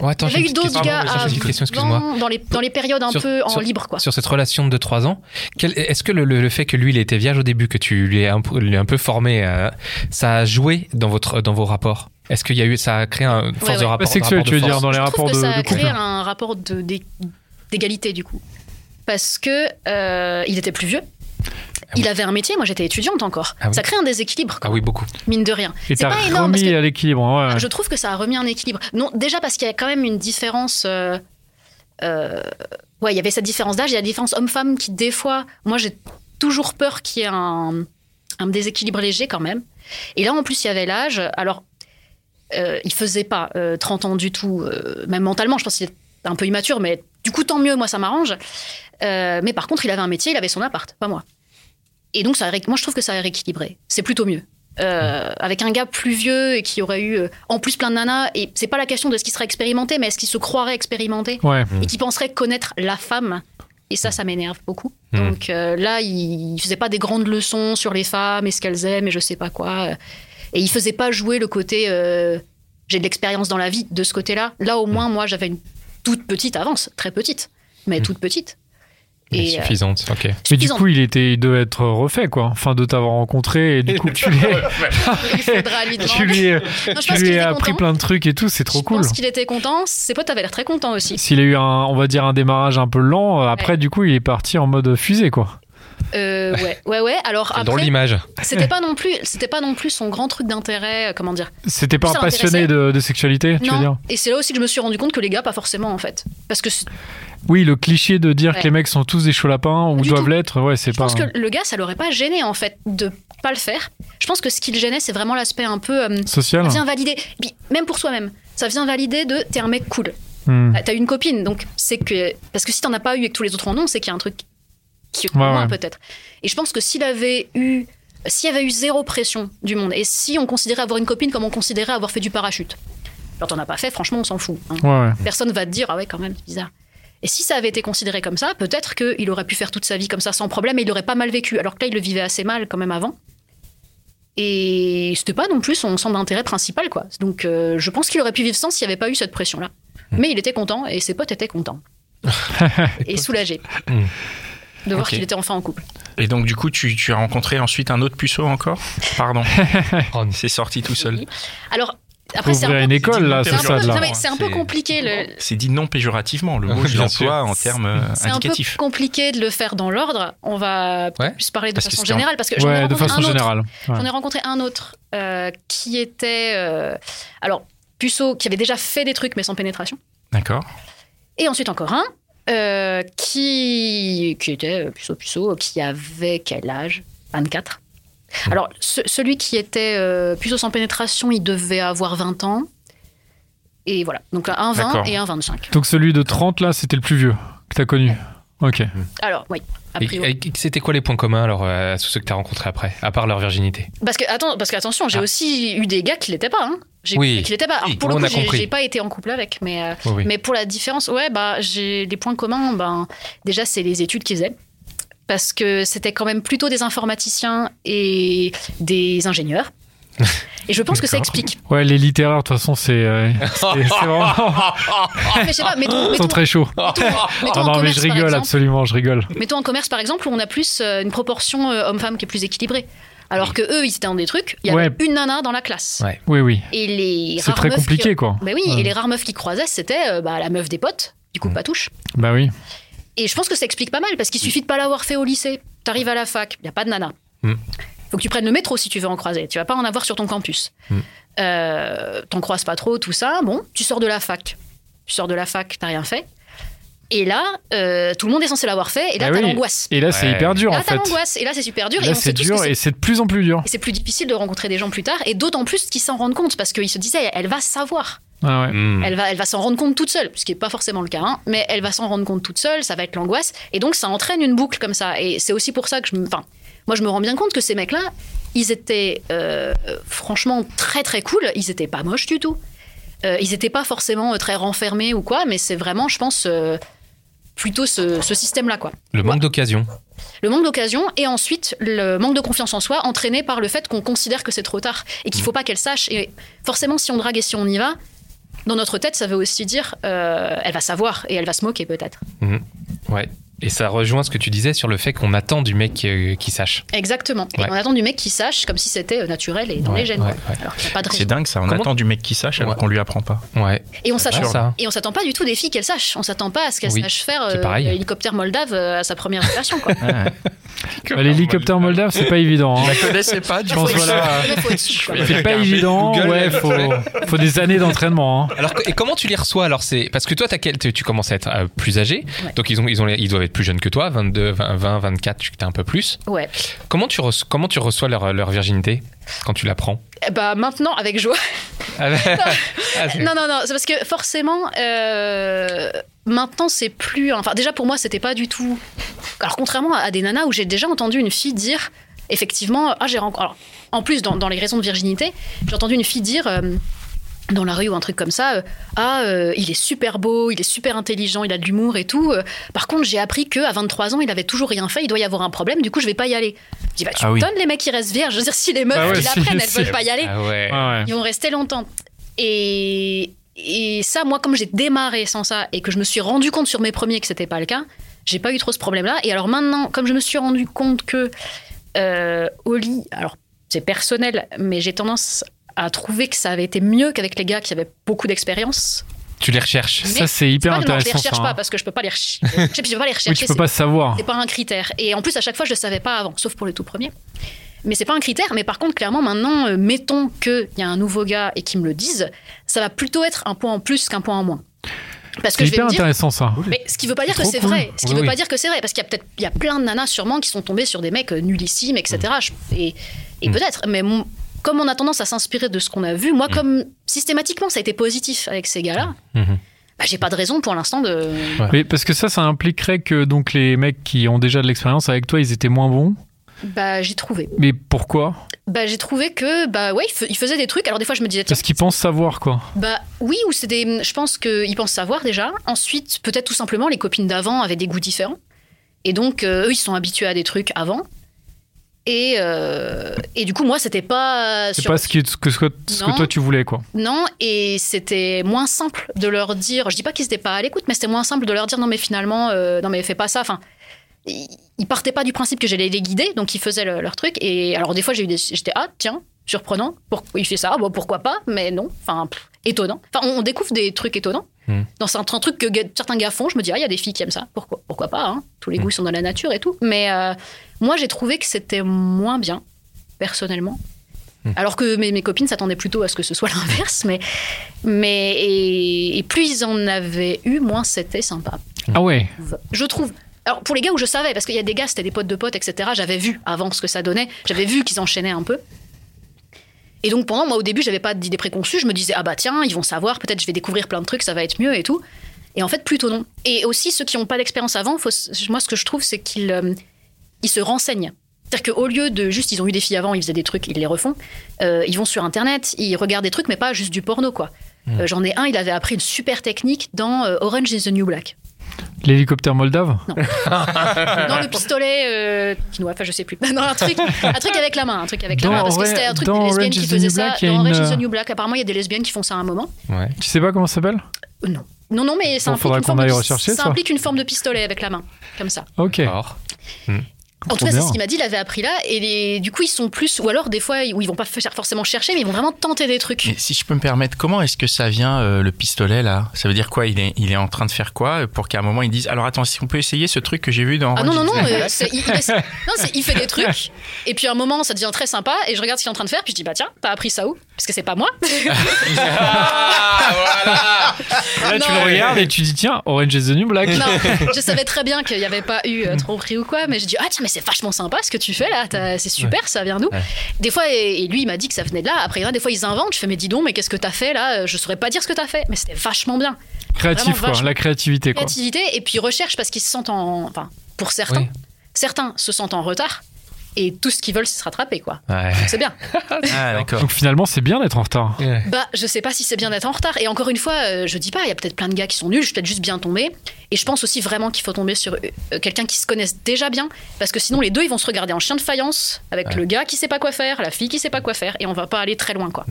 Speaker 3: Oh, attends,
Speaker 4: il y
Speaker 3: j'ai
Speaker 4: eu d'autres gars avant, dans les, dans les périodes un
Speaker 3: Sur-
Speaker 4: peu en
Speaker 3: sur-
Speaker 4: libre, quoi.
Speaker 3: Sur cette relation de trois ans, quel- est-ce que le, le- le fait que lui il était vierge au début, que tu lui as un, peu- lui as un peu formé, euh, ça a joué dans votre dans vos rapports? Est-ce qu'il y a eu ça a créé un force
Speaker 4: Ouais,
Speaker 3: de
Speaker 4: ouais.
Speaker 3: rapport
Speaker 2: Bah, sexuel,
Speaker 3: de
Speaker 2: tu veux
Speaker 3: force
Speaker 2: dire, dans les
Speaker 4: Je
Speaker 2: rapports
Speaker 4: trouve que
Speaker 2: de,
Speaker 4: ça
Speaker 2: de
Speaker 4: a
Speaker 2: couple.
Speaker 4: créé un rapport de- d'é- d'égalité du coup. Parce que euh, il était plus vieux.
Speaker 3: Ah oui.
Speaker 4: Il avait un métier, moi j'étais étudiante encore.
Speaker 3: Ah oui.
Speaker 4: Ça crée un déséquilibre, quoi,
Speaker 3: Ah oui, beaucoup.
Speaker 4: mine de rien.
Speaker 2: Et
Speaker 4: C'est pas énorme, parce
Speaker 2: remis
Speaker 4: que-
Speaker 2: à l'équilibre. hein, ouais.
Speaker 4: Je trouve que ça a remis un équilibre. Non, déjà parce qu'il y a quand même une différence. euh, euh, ouais, il y avait cette différence d'âge, il y a la différence homme-femme qui, des fois, moi j'ai toujours peur qu'il y ait un, un déséquilibre léger quand même. Et là, en plus, il y avait l'âge. Alors, euh, il faisait pas euh, 30 ans du tout, euh, même mentalement, je pense qu'il est un peu immature, mais du coup, tant mieux, moi ça m'arrange. Euh, mais par contre, il avait un métier, il avait son appart, pas moi. Et donc, ça moi je trouve que ça a rééquilibré. C'est plutôt mieux. Euh, avec un gars plus vieux et qui aurait eu en plus plein de nanas, et c'est pas la question de ce qui serait expérimenté, mais est-ce qu'il se croirait expérimenté
Speaker 2: Ouais.
Speaker 4: et qui penserait connaître la femme. Et ça, ça m'énerve beaucoup.
Speaker 3: Mm.
Speaker 4: Donc euh, là, il, il faisait pas des grandes leçons sur les femmes et ce qu'elles aiment et je sais pas quoi. Et il faisait pas jouer le côté euh, j'ai de l'expérience dans la vie de ce côté-là. Là, au moins, moi, j'avais une toute petite avance, très petite, mais toute petite. Et, euh,
Speaker 3: suffisante, ok.
Speaker 2: Mais du coup, il était, il devait être refait, quoi. Enfin, de t'avoir rencontré et du coup, tu lui,
Speaker 4: il faudra lui
Speaker 2: tu lui,
Speaker 4: Non, je
Speaker 2: tu lui as appris plein de trucs et tout. C'est trop
Speaker 4: je
Speaker 2: cool.
Speaker 4: pense qu'il était content. Ses potes avaient l'air très contents aussi.
Speaker 2: S'il a eu un, on va dire, un démarrage un peu lent, euh, après,
Speaker 4: Ouais.
Speaker 2: du coup, il est parti en mode fusée, quoi.
Speaker 4: Euh, ouais, ouais, ouais. Alors après,
Speaker 3: l'image.
Speaker 4: c'était pas non plus, c'était pas non plus son grand truc d'intérêt. euh, Comment dire
Speaker 2: C'était pas un passionné de, de sexualité, tu veux dire.
Speaker 4: Et c'est là aussi que je me suis rendu compte que les gars, pas forcément en fait. Parce que
Speaker 2: Oui, le cliché de dire
Speaker 4: Ouais.
Speaker 2: que les mecs sont tous des chauds lapins ou
Speaker 4: Du
Speaker 2: doivent l'être, ouais, c'est
Speaker 4: je
Speaker 2: pas.
Speaker 4: pense que le gars, ça l'aurait pas gêné en fait de pas le faire. Je pense que ce qui le gênait, c'est vraiment l'aspect un peu. euh,
Speaker 2: Social
Speaker 4: ça vient valider. Puis même pour soi-même, ça vient valider de t'es un mec cool.
Speaker 2: Hmm.
Speaker 4: T'as une copine, donc c'est que. Parce que si t'en as pas eu et que tous les autres en ont, c'est qu'il y a un truc qui
Speaker 2: Ouais,
Speaker 4: peut-être. Et je pense que s'il avait eu. S'il y avait eu zéro pression du monde, et si on considérait avoir une copine comme on considérait avoir fait du parachute, alors t'en as pas fait, franchement, on s'en fout. hein.
Speaker 2: Ouais.
Speaker 4: Personne va te dire, ah ouais, quand même, c'est bizarre. Et si ça avait été considéré comme ça, peut-être qu'il aurait pu faire toute sa vie comme ça sans problème et il aurait pas mal vécu. Alors que là, il le vivait assez mal quand même avant. Et c'était pas non plus son centre d'intérêt principal, quoi. Donc euh, je pense qu'il aurait pu vivre sans s'il n'y avait pas eu cette pression-là. Mais il était content et ses potes étaient contents. et soulagés
Speaker 3: Hmm.
Speaker 4: De voir qu'il était enfin en couple.
Speaker 1: Et donc, du coup, tu, tu as rencontré ensuite un autre puceau encore? Pardon.
Speaker 3: Oh,
Speaker 1: C'est sorti tout seul.
Speaker 4: Alors, après, c'est un, peu-
Speaker 2: une école, là,
Speaker 1: C'est
Speaker 2: c'est
Speaker 4: c'est un
Speaker 2: ça,
Speaker 4: c'est un peu compliqué. Le,
Speaker 1: C'est dit non péjorativement. Le mot, je l'emploie en termes euh,
Speaker 4: C'est un peu
Speaker 1: indicatifs.
Speaker 4: compliqué de le faire dans l'ordre. On va
Speaker 3: Ouais.
Speaker 4: plus parler de
Speaker 1: Parce
Speaker 4: façon générale parce que j'en ai
Speaker 2: Ouais, de
Speaker 4: rencontré
Speaker 2: façon
Speaker 4: un autre.
Speaker 2: générale. Ouais.
Speaker 4: J'en ai rencontré un autre euh, qui était. euh, alors, puceau, qui avait déjà fait des trucs mais sans pénétration.
Speaker 1: D'accord.
Speaker 4: Et ensuite encore un euh, qui, qui était euh, puceau, puceau, qui avait quel âge? 24. Alors, ce- celui qui était euh, puceau sans pénétration, il devait avoir 20 ans. Et voilà. Donc, un 20
Speaker 1: D'accord.
Speaker 4: et un 25.
Speaker 2: Donc celui de 30, là, c'était le plus vieux que t'as connu. Ok.
Speaker 4: Alors, oui.
Speaker 3: C'était quoi les points communs alors euh, à tous ceux que tu as rencontrés après, à part leur virginité?
Speaker 4: Parce que, attends, parce que attention, j'ai
Speaker 3: Ah.
Speaker 4: aussi eu des gars qui l'étaient pas. Hein.
Speaker 3: Oui.
Speaker 4: qui l'étaient pas. Alors, pour le
Speaker 3: on
Speaker 4: coup,
Speaker 3: a
Speaker 4: j'ai- pas été en couple avec, mais, euh,
Speaker 3: oui.
Speaker 4: mais pour la différence, ouais, bah, j'ai des points communs. Ben, déjà, c'est les études qu'ils faisaient. Parce que c'était quand même plutôt des informaticiens et des ingénieurs. Et je pense que ça explique.
Speaker 2: Ouais, les littéraires, de toute façon, c'est euh, c'est- vraiment.
Speaker 4: Mais je sais pas, mettons,
Speaker 2: sont très chauds.
Speaker 4: mettons- mettons
Speaker 2: Ah
Speaker 4: en
Speaker 2: non, mais
Speaker 4: commerce,
Speaker 2: je
Speaker 4: par
Speaker 2: rigole,
Speaker 4: exemple.
Speaker 2: absolument, je rigole.
Speaker 4: Mettons en commerce, par exemple, où on a plus euh, une proportion euh, homme-femme qui est plus équilibrée. Alors que eux, ils étaient dans des trucs, il y avait
Speaker 2: Ouais.
Speaker 4: une nana dans la classe.
Speaker 3: Ouais.
Speaker 2: Oui, oui.
Speaker 4: Et les
Speaker 2: C'est
Speaker 4: rares
Speaker 2: très
Speaker 4: qui-
Speaker 2: compliqué, quoi.
Speaker 4: Bah oui,
Speaker 2: Ouais.
Speaker 4: et les rares meufs qui croisaient, c'était euh, bah, la meuf des potes, du coup, pas touche.
Speaker 2: Bah oui.
Speaker 4: Et je pense que ça explique pas mal, parce qu'il suffit de pas l'avoir fait au lycée. T'arrives à la fac, il y a pas de nana.
Speaker 3: Mm.
Speaker 4: Faut que tu prennes le métro si tu veux en croiser. Tu vas pas en avoir sur ton campus.
Speaker 3: Mm.
Speaker 4: Euh, T'en croises pas trop, tout ça. Bon, tu sors de la fac. Tu sors de la fac, t'as rien fait. Et là, euh, tout le monde est censé l'avoir fait, et là,
Speaker 2: Ah
Speaker 4: t'as
Speaker 2: oui.
Speaker 4: l'angoisse.
Speaker 2: Et là, c'est
Speaker 3: Ouais.
Speaker 2: hyper dur
Speaker 4: Là,
Speaker 2: en
Speaker 4: t'as
Speaker 2: fait.
Speaker 4: l'angoisse, et là, c'est super dur. et
Speaker 2: Là,
Speaker 4: sait
Speaker 2: c'est dur et c'est de plus en plus dur.
Speaker 4: et c'est plus difficile de rencontrer des gens plus tard, et d'autant plus qu'ils s'en rendent compte, parce qu'ils se disaient, elle va savoir.
Speaker 2: Ah ouais.
Speaker 3: Hmm.
Speaker 4: Elle va, elle va s'en rendre compte toute seule, ce qui n'est pas forcément le cas, hein, mais elle va s'en rendre compte toute seule, ça va être l'angoisse, et donc ça entraîne une boucle comme ça. Et c'est aussi pour ça que je me. Enfin, moi je me rends bien compte que ces mecs-là, ils étaient euh, franchement très très cool, ils étaient pas moches du tout. Euh, ils étaient pas forcément euh, très renfermés ou quoi, mais c'est vraiment, je pense, euh, plutôt ce, ce système-là, quoi.
Speaker 3: Le manque d'occasion.
Speaker 4: Le manque d'occasion et ensuite le manque de confiance en soi entraîné par le fait qu'on considère que c'est trop tard et qu'il faut pas qu'elle sache. Et forcément, si on drague et si on y va, dans notre tête, ça veut aussi dire euh, elle va savoir et elle va se moquer peut-être.
Speaker 3: Ouais. Et ça rejoint ce que tu disais sur le fait qu'on attend du mec euh, qui sache.
Speaker 4: Exactement.
Speaker 3: Ouais.
Speaker 4: Et on attend du mec qui sache comme si c'était euh, naturel et dans
Speaker 3: Ouais,
Speaker 4: les gènes.
Speaker 3: ouais,
Speaker 1: C'est dingue ça, on
Speaker 3: Comment-
Speaker 1: attend du mec qui sache alors
Speaker 3: Ouais.
Speaker 1: qu'on lui apprend pas.
Speaker 3: Ouais.
Speaker 4: Et on s'attend
Speaker 3: ça.
Speaker 4: et on s'attend pas du tout des filles qu'elles sachent. On s'attend pas à ce qu'elles
Speaker 3: Oui,
Speaker 4: sachent faire euh,
Speaker 3: pareil.
Speaker 4: hélicoptère moldave euh, à sa première relation. Quoi.
Speaker 1: Ouais.
Speaker 2: Bah, L'hélicoptère moldave, c'est pas évident. hein.
Speaker 1: Je la connaissais pas du
Speaker 2: Je pense voilà. C'est pas évident.
Speaker 1: Google,
Speaker 2: ouais, faut, faut des années d'entraînement. hein.
Speaker 3: Alors, et comment tu les reçois alors c'est parce que toi t'as quel- tu commences à être plus âgé, donc ils ont ils ont ils doivent être plus jeunes que toi, 22, 20, 20 24, tu t'es un peu plus.
Speaker 4: Ouais.
Speaker 3: Comment tu reçois, comment tu reçois leur, leur virginité quand tu l'apprends?
Speaker 4: Bah maintenant avec joie.
Speaker 3: Ah, c'est-
Speaker 4: Non, non, non, c'est parce que forcément, euh, maintenant, c'est plus. Enfin, déjà pour moi, c'était pas du tout. Alors, contrairement à des nanas où j'ai déjà entendu une fille dire, effectivement, ah, j'ai rencontré. En plus, dans, dans les raisons de virginité, j'ai entendu une fille dire. euh, dans la rue ou un truc comme ça, euh, ah, euh, il est super beau, il est super intelligent, il a de l'humour et tout. euh, par contre, j'ai appris qu'à 23 ans, il avait toujours rien fait, il doit y avoir un problème, du coup, je vais pas y aller. Je dis, bah, tu
Speaker 1: Ah oui.
Speaker 4: donnes les mecs qui restent vierges. Je veux dire, si les meufs
Speaker 2: ouais,
Speaker 4: qui
Speaker 2: si,
Speaker 4: l'apprennent, elles
Speaker 2: si.
Speaker 4: veulent pas y aller,
Speaker 3: Ah ouais.
Speaker 2: Ouais, ouais.
Speaker 4: ils vont rester longtemps. Et, et ça, moi, comme j'ai démarré sans ça et que je me suis rendu compte sur mes premiers que c'était pas le cas, j'ai pas eu trop ce problème-là. Et alors maintenant, comme je me suis rendu compte que euh, au lit, alors c'est personnel, mais j'ai tendance à trouver que ça avait été mieux qu'avec les gars qui avaient beaucoup d'expérience.
Speaker 3: Tu les recherches.
Speaker 4: Mais
Speaker 2: Ça, c'est hyper
Speaker 4: pas que non, je les
Speaker 2: intéressant.
Speaker 4: recherche
Speaker 2: ça,
Speaker 4: pas
Speaker 2: hein.
Speaker 4: parce que je peux pas les rechercher. Je peux pas les
Speaker 2: Oui,
Speaker 4: rechercher.
Speaker 2: tu peux pas savoir.
Speaker 4: c'est pas un critère. Et en plus, à chaque fois, je le savais pas avant, sauf pour le tout premier. Mais c'est pas un critère. Mais par contre, clairement, maintenant, euh, mettons qu'il y a un nouveau gars et qu'il me le dise, ça va plutôt être un point en plus qu'un point en moins. Parce que
Speaker 2: C'est
Speaker 4: je vais
Speaker 2: hyper
Speaker 4: dire.
Speaker 2: intéressant ça.
Speaker 4: Mais ce qui veut pas dire que c'est
Speaker 2: cool.
Speaker 4: vrai. Ce qui
Speaker 3: Oui,
Speaker 4: veut
Speaker 3: oui.
Speaker 4: pas dire que c'est vrai. Parce qu'il y a peut-être il y a plein de nanas sûrement qui sont tombées sur des mecs euh, nullissimes, etc. Je- Et, et
Speaker 3: Mm.
Speaker 4: peut-être. Mais mon- comme on a tendance à s'inspirer de ce qu'on a vu, moi,
Speaker 3: Mm.
Speaker 4: comme systématiquement ça a été positif avec ces gars-là,
Speaker 3: Mhm.
Speaker 4: bah, j'ai pas de raison pour l'instant de.
Speaker 2: Mais parce que ça, ça impliquerait que donc les mecs qui ont déjà de l'expérience avec toi, ils étaient moins bons?
Speaker 4: Bah, j'ai trouvé.
Speaker 2: Mais pourquoi?
Speaker 4: Bah, j'ai trouvé que, bah ouais, il, fe- il faisait des trucs. Alors, des fois, je me disais,
Speaker 2: Parce qu'ils pensent savoir quoi.
Speaker 4: bah oui, ou c'est des. Je pense qu'ils pensent savoir déjà. Ensuite, peut-être tout simplement, les copines d'avant avaient des goûts différents. Et donc, euh, eux, ils sont habitués à des trucs avant. Et, euh, et du coup, moi, c'était pas.
Speaker 2: C'est
Speaker 4: sur-
Speaker 2: pas ce, qui, ce que, ce que- toi tu voulais quoi.
Speaker 4: Non, et c'était moins simple de leur dire. Je dis pas qu'ils étaient pas à l'écoute, mais c'était moins simple de leur dire non, mais finalement, euh, non, mais fais pas ça. Enfin, ils partaient pas du principe que j'allais les guider, donc ils faisaient le- leur truc. Et alors, des fois, j'ai eu des. J'étais, ah, tiens, surprenant. Pourquoi il fait ça Bon, pourquoi pas Mais non. Enfin, pff, étonnant. Enfin, on, découvre des trucs étonnants.
Speaker 3: Hmm.
Speaker 4: Dans certains trucs que certains gars font, je me dis, ah, il y a des filles qui aiment ça. Pourquoi, pourquoi pas hein Tous les
Speaker 3: Hmm.
Speaker 4: goûts sont dans la nature et tout. Mais euh, moi, j'ai trouvé que c'était moins bien, personnellement.
Speaker 3: Hmm.
Speaker 4: Alors que mes, mes copines s'attendaient plutôt à ce que ce soit l'inverse, mais, mais et, et plus ils en avaient eu, moins c'était sympa.
Speaker 2: Ah ouais.
Speaker 4: Je trouve. Alors pour les gars où je savais, parce qu'il y a des gars, c'était des potes de potes, etc. J'avais vu avant ce que ça donnait, j'avais vu qu'ils enchaînaient un peu. Et donc pendant, moi au début, j'avais pas d'idée préconçue, je me disais, ah bah tiens, ils vont savoir, peut-être je vais découvrir plein de trucs, ça va être mieux et tout. Et en fait, plutôt non. Et aussi, ceux qui n'ont pas d'expérience avant, faut, moi ce que je trouve, c'est qu'ils euh, ils se renseignent. C'est-à-dire qu'au lieu de juste, ils ont eu des filles avant, ils faisaient des trucs, ils les refont, euh, ils vont sur Internet, ils regardent des trucs, mais pas juste du porno, quoi. Euh, J'en ai un, il avait appris une super technique dans euh, Orange is the New Black.
Speaker 2: L'hélicoptère moldave?
Speaker 4: Dans le pistolet euh, chinois, enfin je sais plus. Non, un truc, un truc avec la main, un truc avec
Speaker 2: Dans
Speaker 4: la main, parce que
Speaker 2: Orange-
Speaker 4: c'était un truc des lesbiennes
Speaker 2: Orange
Speaker 4: qui
Speaker 2: is the
Speaker 4: faisaient
Speaker 2: New
Speaker 4: ça. Dans Orange
Speaker 2: une-
Speaker 4: is the New Black, apparemment il y a des lesbiennes qui font ça à un moment.
Speaker 3: Ouais.
Speaker 2: Tu sais pas comment ça s'appelle?
Speaker 4: Euh, non. Non, non, mais ça
Speaker 2: Bon,
Speaker 4: implique, une
Speaker 2: qu'on
Speaker 4: forme
Speaker 2: aille
Speaker 4: de,
Speaker 2: rechercher
Speaker 4: ça
Speaker 2: ça.
Speaker 4: implique une forme de pistolet avec la main, comme ça.
Speaker 2: Ok.
Speaker 3: D'accord.
Speaker 4: En tout cas, c'est ce qu'il m'a dit, il avait appris là, et les- du coup ils sont plus, ou alors des fois où ils vont pas forcément chercher, mais ils vont vraiment tenter des trucs.
Speaker 1: Mais si je peux me permettre, comment est-ce que ça vient euh, le pistolet là? Ça veut dire quoi? Il est, il est en train de faire quoi? Pour qu'à un moment ils disent alors attends si on peut essayer ce truc que j'ai vu dans
Speaker 4: Ah non, non, non, euh, il, non, il fait des trucs, et puis à un moment ça devient très sympa, et je regarde ce qu'il est en train de faire, puis je dis bah tiens, t'as appris ça où? Parce que c'est pas moi.
Speaker 3: Ah,
Speaker 2: Là, tu le regardes et tu dis tiens, Orange is the New Black.
Speaker 4: Non, je savais très bien qu'il n'y avait pas eu euh, trop pris ou quoi, mais je dis ah tiens mais c'est vachement sympa ce que tu fais là, c'est super, ça vient d'où?
Speaker 3: Ouais.
Speaker 4: Des fois et, et lui il m'a dit que ça venait de là. Après il y en a des fois ils inventent, je fais mais dis donc mais qu'est-ce que t'as fait là? Je saurais pas dire ce que t'as fait, mais c'était vachement bien.
Speaker 2: Créatif,
Speaker 4: Vraiment
Speaker 2: quoi.
Speaker 4: vachement.
Speaker 2: La créativité, quoi.
Speaker 4: Créativité et puis recherche parce qu'ils se sentent en, enfin pour certains,
Speaker 3: Oui.
Speaker 4: certains se sentent en retard et tout ce qu'ils veulent c'est se rattraper quoi.
Speaker 3: Ouais.
Speaker 4: C'est bien.
Speaker 1: Ah.
Speaker 2: Donc finalement, c'est bien d'être en retard.
Speaker 3: Ouais.
Speaker 4: Bah, je sais pas si c'est bien d'être en retard. Et encore une fois, euh, je dis pas, il y a peut-être plein de gars qui sont nuls, je suis peut-être juste bien tombé. Et je pense aussi vraiment qu'il faut tomber sur euh, quelqu'un qui se connaisse déjà bien. Parce que sinon, les deux, ils vont se regarder en chien de faïence avec
Speaker 3: Ouais.
Speaker 4: le gars qui sait pas quoi faire, la fille qui sait pas quoi faire. Et on va pas aller très loin, quoi.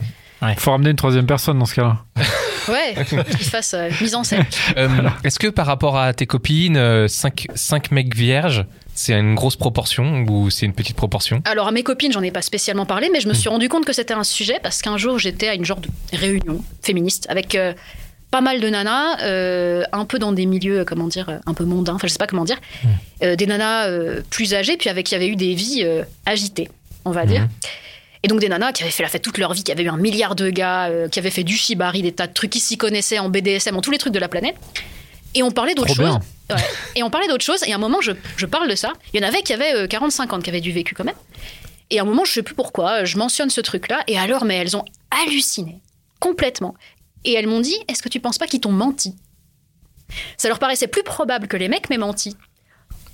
Speaker 2: Faut ramener une troisième personne dans ce cas-là.
Speaker 4: Ouais, qu'il fasse euh, mise en scène.
Speaker 3: Euh, Est-ce que par rapport à tes copines, 5 mecs vierges, c'est une grosse proportion ou c'est une petite proportion
Speaker 4: Alors, à mes copines, j'en ai pas spécialement parlé, mais je me suis rendu compte que c'était un sujet parce qu'un jour, j'étais à une genre de réunion féministe avec. euh, pas mal de nanas, euh, un peu dans des milieux, euh, comment dire, un peu mondains, enfin je sais pas comment dire, Euh, des nanas plus âgées, puis avec qui avaient eu des vies agitées, on va dire. Et donc des nanas qui avaient fait la fête toute leur vie, qui avaient eu un milliard de gars, qui avaient fait du shibari, des tas de trucs qui s'y connaissaient en BDSM, en tous les trucs de la planète. Et on parlait d'autres choses.
Speaker 2: bien.
Speaker 4: Et on parlait d'autres choses. Et à un moment, je, je parle de ça. Il y en avait qui avaient euh, 45 ans, qui avaient du vécu quand même. Et à un moment, je sais plus pourquoi, je mentionne ce truc-là. Et alors, mais elles ont halluciné complètement. Et elles m'ont dit Est-ce que tu penses pas qu'ils t'ont menti? Ça leur paraissait plus probable que les mecs m'aient menti.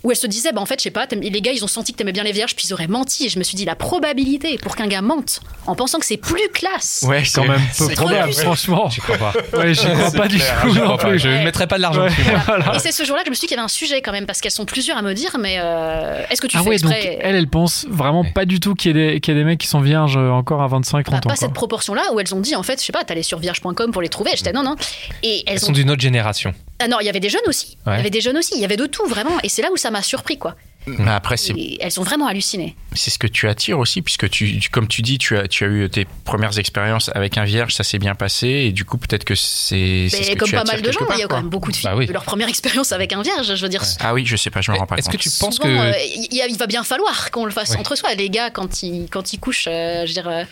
Speaker 4: Ou elles se disaient bah, En fait, je sais pas, les gars, ils ont senti que t'aimais bien les vierges, puis ils auraient menti. Et je me suis dit La probabilité pour qu'un gars mente en pensant que c'est plus classe.
Speaker 1: Ouais,
Speaker 2: Quand même peu
Speaker 1: c'est
Speaker 2: probable, franchement.
Speaker 3: J'y crois pas.
Speaker 2: Ouais, j'y crois pas du tout non plus.
Speaker 3: Je ne mettrai pas de l'argent
Speaker 2: Ouais,
Speaker 3: dessus. moi.
Speaker 2: voilà.
Speaker 4: Et c'est ce jour-là que je me suis dit qu'il y avait un sujet quand même, parce qu'elles sont plusieurs à me dire Mais euh, est-ce que tu
Speaker 2: Ah
Speaker 4: fais
Speaker 2: ouais, donc elle, elle pense vraiment
Speaker 3: Ouais.
Speaker 2: pas du tout qu'il y, ait des- qu'il y ait des mecs qui sont vierges euh, encore à 25,
Speaker 4: Bah,
Speaker 2: 30 ans.
Speaker 4: pas cette proportion-là où elles ont dit en fait, je sais pas, t'allais sur vierge.com pour les trouver. J'étais non, non. Et elles,
Speaker 3: Elles
Speaker 4: ont
Speaker 3: sont d'une autre génération.
Speaker 4: Ah non, il y avait des jeunes aussi. Il y avait des jeunes aussi. Il y avait de tout vraiment. Et c'est là où ça m'a surpris quoi.
Speaker 1: Mais après, c'est
Speaker 4: elles ont vraiment halluciné.
Speaker 1: c'est ce que tu attires aussi, puisque tu, tu- comme tu dis, tu as, tu as eu tes premières expériences avec un vierge, ça s'est bien passé, et du coup, peut-être que c'est. c'est ce
Speaker 4: Mais
Speaker 1: que
Speaker 4: comme
Speaker 1: tu
Speaker 4: pas mal de gens, il y a quand même beaucoup de filles
Speaker 3: Bah oui.
Speaker 4: de leur première expérience avec un vierge. Je veux dire.
Speaker 1: Ah oui, je sais pas, je me rends pas
Speaker 3: Est-ce que
Speaker 1: compte.
Speaker 3: tu penses
Speaker 4: souvent,
Speaker 3: que.
Speaker 4: euh, il, va bien falloir qu'on le fasse entre soi. Les gars, quand ils, quand ils couchent, euh, je veux dire. euh,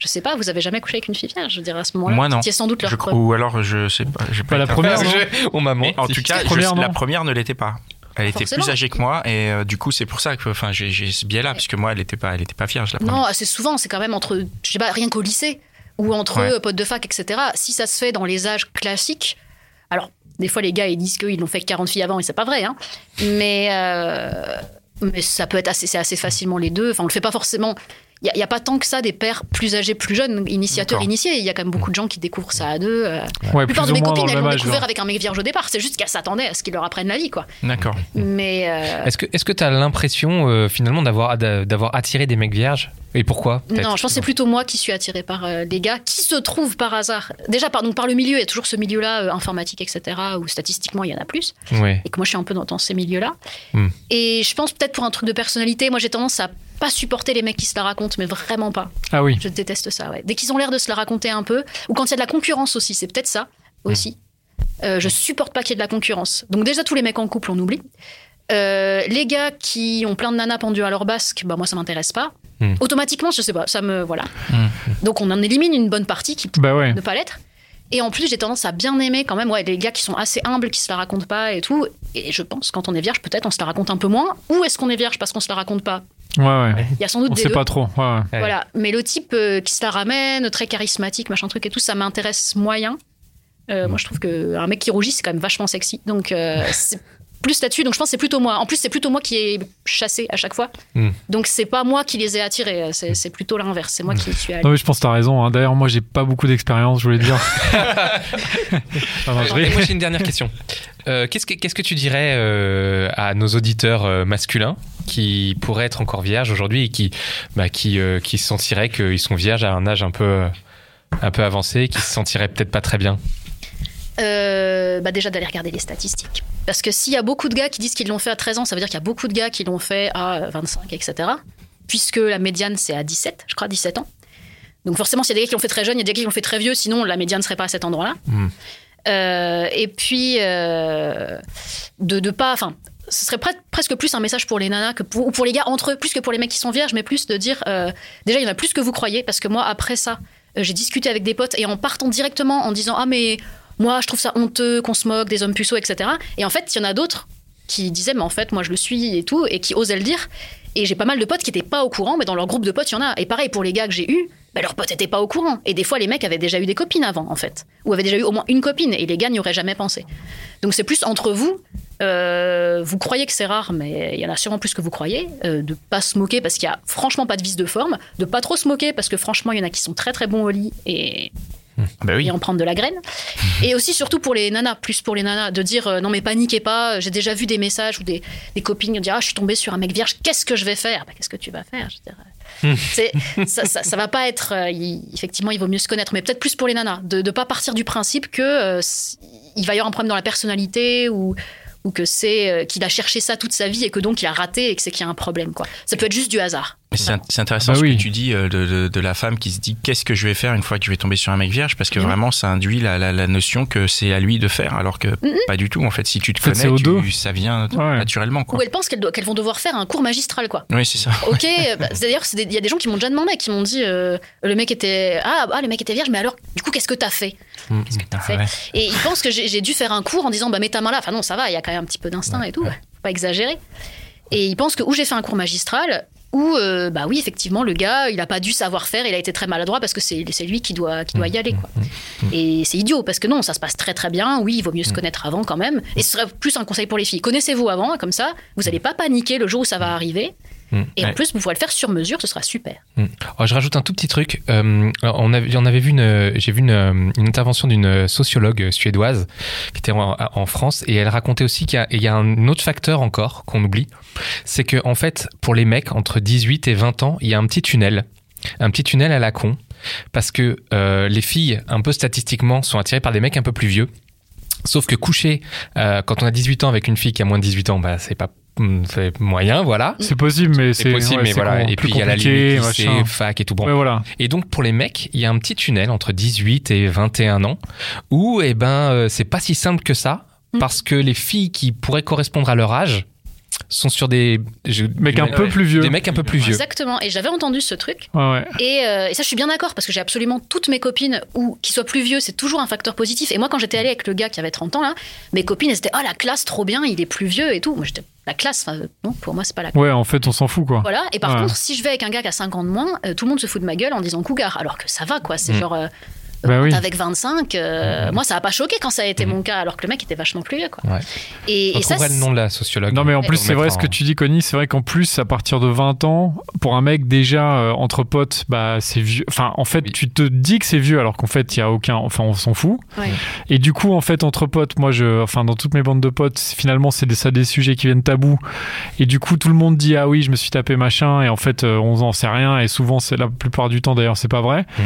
Speaker 4: je sais pas, vous avez jamais couché avec une fille vierge, je veux dire à ce moment-là.
Speaker 1: Moi, non.
Speaker 4: C'est sans doute leur
Speaker 1: Je ou alors, je sais pas. j'ai
Speaker 2: Pas la
Speaker 1: été
Speaker 2: première, non
Speaker 3: Je- On m'a
Speaker 1: Mais
Speaker 3: menti.
Speaker 1: en tout cas,
Speaker 2: La
Speaker 1: je- la première ne l'était pas. Elle était
Speaker 4: Forcément.
Speaker 1: plus âgée que moi, et euh, du coup, c'est pour ça que, enfin, j'ai j'ai ce biais-là, puisque moi, elle était pas, elle était pas vierge la première.
Speaker 4: Non, assez souvent, c'est quand même entre, je sais pas, rien qu'au lycée ou entre
Speaker 1: Ouais.
Speaker 4: potes de fac, etc. Si ça se fait dans les âges classiques, alors des fois les gars ils disent qu'ils l'ont fait 40 filles avant et c'est pas vrai, hein. mais euh, mais ça peut être assez, c'est assez facilement les deux. Enfin, on le fait pas forcément. Il n'y a, pas tant que ça des pères plus âgés, plus jeunes, initiateurs, initiés. Il y a quand même beaucoup de gens qui découvrent ça à deux. euh.
Speaker 2: Ouais,
Speaker 4: La plupart de mes copines,
Speaker 2: le
Speaker 4: elles l'ont découvert avec un mec vierge au départ. C'est juste qu'elles s'attendaient à ce qu'il leur apprenne la vie, quoi.
Speaker 1: D'accord.
Speaker 4: Mais euh,
Speaker 3: Est-ce que tu as l'impression euh, finalement d'avoir d'avoir attiré des mecs vierges? Et pourquoi
Speaker 4: Non, je pense que c'est plutôt moi qui suis attirée par euh, les gars qui se trouvent par hasard. Déjà, par, donc, par le milieu, il y a toujours ce milieu-là, euh, informatique, etc., où statistiquement, il y en a plus.
Speaker 3: Ouais.
Speaker 4: Et que moi, je suis un peu dans, dans ces milieux-là.
Speaker 3: Hmm.
Speaker 4: Et je pense peut-être pour un truc de personnalité, moi, j'ai tendance à pas supporter les mecs qui se la racontent, mais vraiment pas.
Speaker 2: Ah oui.
Speaker 4: Je déteste ça, ouais. Dès qu'ils ont l'air de se la raconter un peu, ou quand il y a de la concurrence aussi, c'est peut-être ça aussi. Euh, je supporte pas qu'il y ait de la concurrence. Donc déjà, tous les mecs en couple, on oublie. Euh, les gars qui ont plein de nanas pendues à leur basque, bah moi ça m'intéresse pas.
Speaker 3: Hmm.
Speaker 4: Automatiquement, je sais pas, ça me voilà.
Speaker 1: Hmm.
Speaker 4: Donc on en élimine une bonne partie qui peut
Speaker 2: Bah ouais.
Speaker 4: ne pas l'être. Et en plus, j'ai tendance à bien aimer quand même ouais, les gars qui sont assez humbles, qui se la racontent pas et tout. Et je pense, quand on est vierge, peut-être on se la raconte un peu moins. Ou est-ce qu'on est vierge parce qu'on se la raconte pas?
Speaker 2: Ouais, ouais.
Speaker 4: Il y a sans doute
Speaker 2: On
Speaker 4: des
Speaker 2: sait
Speaker 4: deux.
Speaker 2: pas trop. Ouais.
Speaker 4: Voilà. Mais le type euh, qui se la ramène, très charismatique, machin truc et tout, ça m'intéresse moyen. Euh, Moi, je trouve qu'un mec qui rougit, c'est quand même vachement sexy. Donc, euh, c'est plus là-dessus. Donc, je pense que c'est plutôt moi. En plus, c'est plutôt moi qui ai chassé à chaque fois.
Speaker 3: Mm.
Speaker 4: Donc, c'est pas moi qui les ai attirés. C'est c'est plutôt l'inverse. C'est moi qui suis allée.
Speaker 2: Non, mais je pense que t'as raison. hein. D'ailleurs, moi, j'ai pas beaucoup d'expérience, je voulais dire. Non, non, je
Speaker 3: Et moi j'ai une dernière question. Euh, qu'est-ce, que, qu'est-ce que tu dirais euh, à nos auditeurs euh, masculins qui pourraient être encore vierges aujourd'hui et qui, bah, qui, euh, qui se sentiraient qu'ils sont vierges à un âge un peu, euh, un peu avancé, qui se sentiraient peut-être pas très bien?
Speaker 4: Euh, bah déjà d'aller regarder les statistiques. Parce que s'il y a beaucoup de gars qui disent qu'ils l'ont fait à 13 ans, ça veut dire qu'il y a beaucoup de gars qui l'ont fait à 25, etc. Puisque la médiane, c'est à 17, je crois, 17 ans. Donc forcément, s'il y a des gars qui l'ont fait très jeune, il y a des gars qui l'ont fait très vieux, sinon la médiane ne serait pas à cet endroit-là.
Speaker 3: Mm.
Speaker 4: Euh, et puis, euh, de, de pas... Enfin, ce serait pre- presque plus un message pour les nanas que pour, ou pour les gars entre eux, plus que pour les mecs qui sont vierges, mais plus de dire... euh, déjà, il y en a plus que vous croyez, parce que moi, après ça, euh, j'ai discuté avec des potes et en partant directement en disant ah mais moi je trouve ça honteux qu'on se moque des hommes puceaux etc. Et en fait il y en a d'autres qui disaient mais en fait moi je le suis et tout et qui osaient le dire. Et j'ai pas mal de potes qui étaient pas au courant, mais dans leur groupe de potes il y en a. Et pareil pour les gars que j'ai eus, bah, leurs potes étaient pas au courant. Et des fois les mecs avaient déjà eu des copines avant en fait, ou avaient déjà eu au moins une copine et les gars n'y auraient jamais pensé. Donc c'est plus entre vous. euh, vous croyez que c'est rare, mais il y en a sûrement plus que vous croyez. Euh, de pas se moquer parce qu'il y a franchement pas de vice de forme. De pas trop se moquer parce que franchement il y en a qui sont très très bons au lit et
Speaker 1: Bah oui.
Speaker 4: et en prendre de la graine. Et aussi, surtout pour les nanas, plus pour les nanas, de dire euh, non, mais paniquez pas. J'ai déjà vu des messages ou des, des copines dire ah, je suis tombée sur un mec vierge, qu'est-ce que je vais faire? Bah, Qu'est-ce que tu vas faire? Je veux dire, euh, c'est- ça, ça, ça va pas être. euh, il- effectivement, il vaut mieux se connaître, mais peut-être plus pour les nanas, de ne pas partir du principe que euh, il va y avoir un problème dans la personnalité ou ou que c'est euh, qu'il a cherché ça toute sa vie et que donc il a raté et que c'est qu'il y a un problème quoi. Ça peut être juste du hasard.
Speaker 1: Mais C'est int- c'est intéressant
Speaker 2: Bah
Speaker 1: ce
Speaker 2: oui.
Speaker 1: que tu dis euh, de, de- de la femme qui se dit qu'est-ce que je vais faire une fois que je vais tomber sur un mec vierge? Parce que
Speaker 4: Mhm.
Speaker 1: vraiment ça induit la, la, la notion que c'est à lui de faire alors que pas du tout en fait si tu te connais
Speaker 2: au
Speaker 1: tu-
Speaker 2: dos.
Speaker 1: ça vient
Speaker 2: Ouais.
Speaker 1: naturellement quoi.
Speaker 4: Ou elles pensent qu'elles, qu'elles vont devoir faire un cours magistral quoi.
Speaker 1: Oui c'est ça.
Speaker 4: Ok, bah, des- il y a des gens qui m'ont déjà demandé, qui m'ont dit euh, le mec était ah, ah le mec était vierge, mais alors du coup qu'est-ce que t'as fait? Qu'est-ce que t'as
Speaker 1: Ah
Speaker 4: fait?
Speaker 1: Ouais.
Speaker 4: Et ils pensent que j'ai, j'ai dû faire un cours en disant bah mets ta main là. Enfin non ça va, il y a quand même un petit peu d'instinct et tout, faut pas exagérer. Et ils pensent que ou j'ai fait un cours magistral ou euh, bah oui effectivement le gars il a pas dû savoir faire, il a été très maladroit parce que c'est, lui qui doit qui doit y aller quoi. Et c'est idiot parce que non ça se passe très très bien. Oui il vaut mieux se connaître avant quand même. Et ce serait plus un conseil pour les filles. Connaissez-vous avant comme ça vous allez pas paniquer le jour où ça va arriver. Et en
Speaker 1: Ouais.
Speaker 4: plus, vous pourrez le faire sur mesure, ce sera super.
Speaker 3: Oh, je rajoute un tout petit truc. Euh, on, avait, on avait vu une, j'ai vu une, euh, une intervention d'une sociologue suédoise qui était en, en France et elle racontait aussi qu'il y a, il y a un autre facteur encore qu'on oublie, c'est que en fait pour les mecs entre 18 et 20 ans, il y a un petit tunnel, un petit tunnel à la con, parce que euh, les filles un peu statistiquement sont attirées par des mecs un peu plus vieux. Sauf que coucher euh, quand on a 18 ans avec une fille qui a moins de 18 ans, bah c'est pas c'est moyen, voilà.
Speaker 2: C'est possible, mais
Speaker 3: C'est possible,
Speaker 2: ouais,
Speaker 3: mais voilà. Et puis il y a la limite lycée, fac et tout. Bon,
Speaker 2: Ouais, voilà.
Speaker 3: et donc pour les mecs, il y a un petit tunnel entre 18 et 21 ans où eh ben euh, c'est pas si simple que ça
Speaker 4: Mm.
Speaker 3: parce que les filles qui pourraient correspondre à leur âge sont sur des je-
Speaker 2: Mec un peu plus vieux.
Speaker 3: des mecs un peu plus vieux.
Speaker 4: Exactement. Et j'avais entendu ce truc.
Speaker 2: Ouais, ouais.
Speaker 4: Et, euh, et ça, je suis bien d'accord parce que j'ai absolument toutes mes copines ou qui soient plus vieux, c'est toujours un facteur positif. Et moi, quand j'étais allée avec le gars qui avait 30 ans, là, mes copines, elles étaient Oh, la classe, trop bien, il est plus vieux et tout. Moi, j'étais La classe, enfin, non, pour moi, c'est pas la classe.
Speaker 2: Ouais, en fait, on s'en fout, quoi.
Speaker 4: Voilà. Et par
Speaker 2: Ouais.
Speaker 4: contre, si je vais avec un gars qui a 5 ans de moins, euh, tout le monde se fout de ma gueule en disant cougar. Alors que ça va, quoi. C'est
Speaker 3: Mm.
Speaker 4: genre. euh,
Speaker 2: Bah oui.
Speaker 4: t'es Avec 25, euh, moi ça a pas choqué quand ça a été mon cas, alors que le mec était vachement plus vieux. Quoi.
Speaker 3: Ouais.
Speaker 4: Et, et ça,
Speaker 3: le nom de la sociologue.
Speaker 2: Non mais en plus c'est vrai ce que tu dis Connie, c'est vrai qu'en plus à partir de 20 ans, pour un mec déjà euh, entre potes, bah c'est vieux. Enfin en fait
Speaker 3: Oui.
Speaker 2: tu te dis que c'est vieux alors qu'en fait il y a aucun, enfin on s'en fout.
Speaker 4: Ouais.
Speaker 2: Et du coup en fait entre potes, moi je, enfin dans toutes mes bandes de potes, finalement c'est des, ça des sujets qui viennent tabous. Et du coup tout le monde dit ah oui je me suis tapé machin et en fait euh, on en sait rien et souvent c'est la plupart du temps d'ailleurs c'est pas vrai.
Speaker 3: Mhm.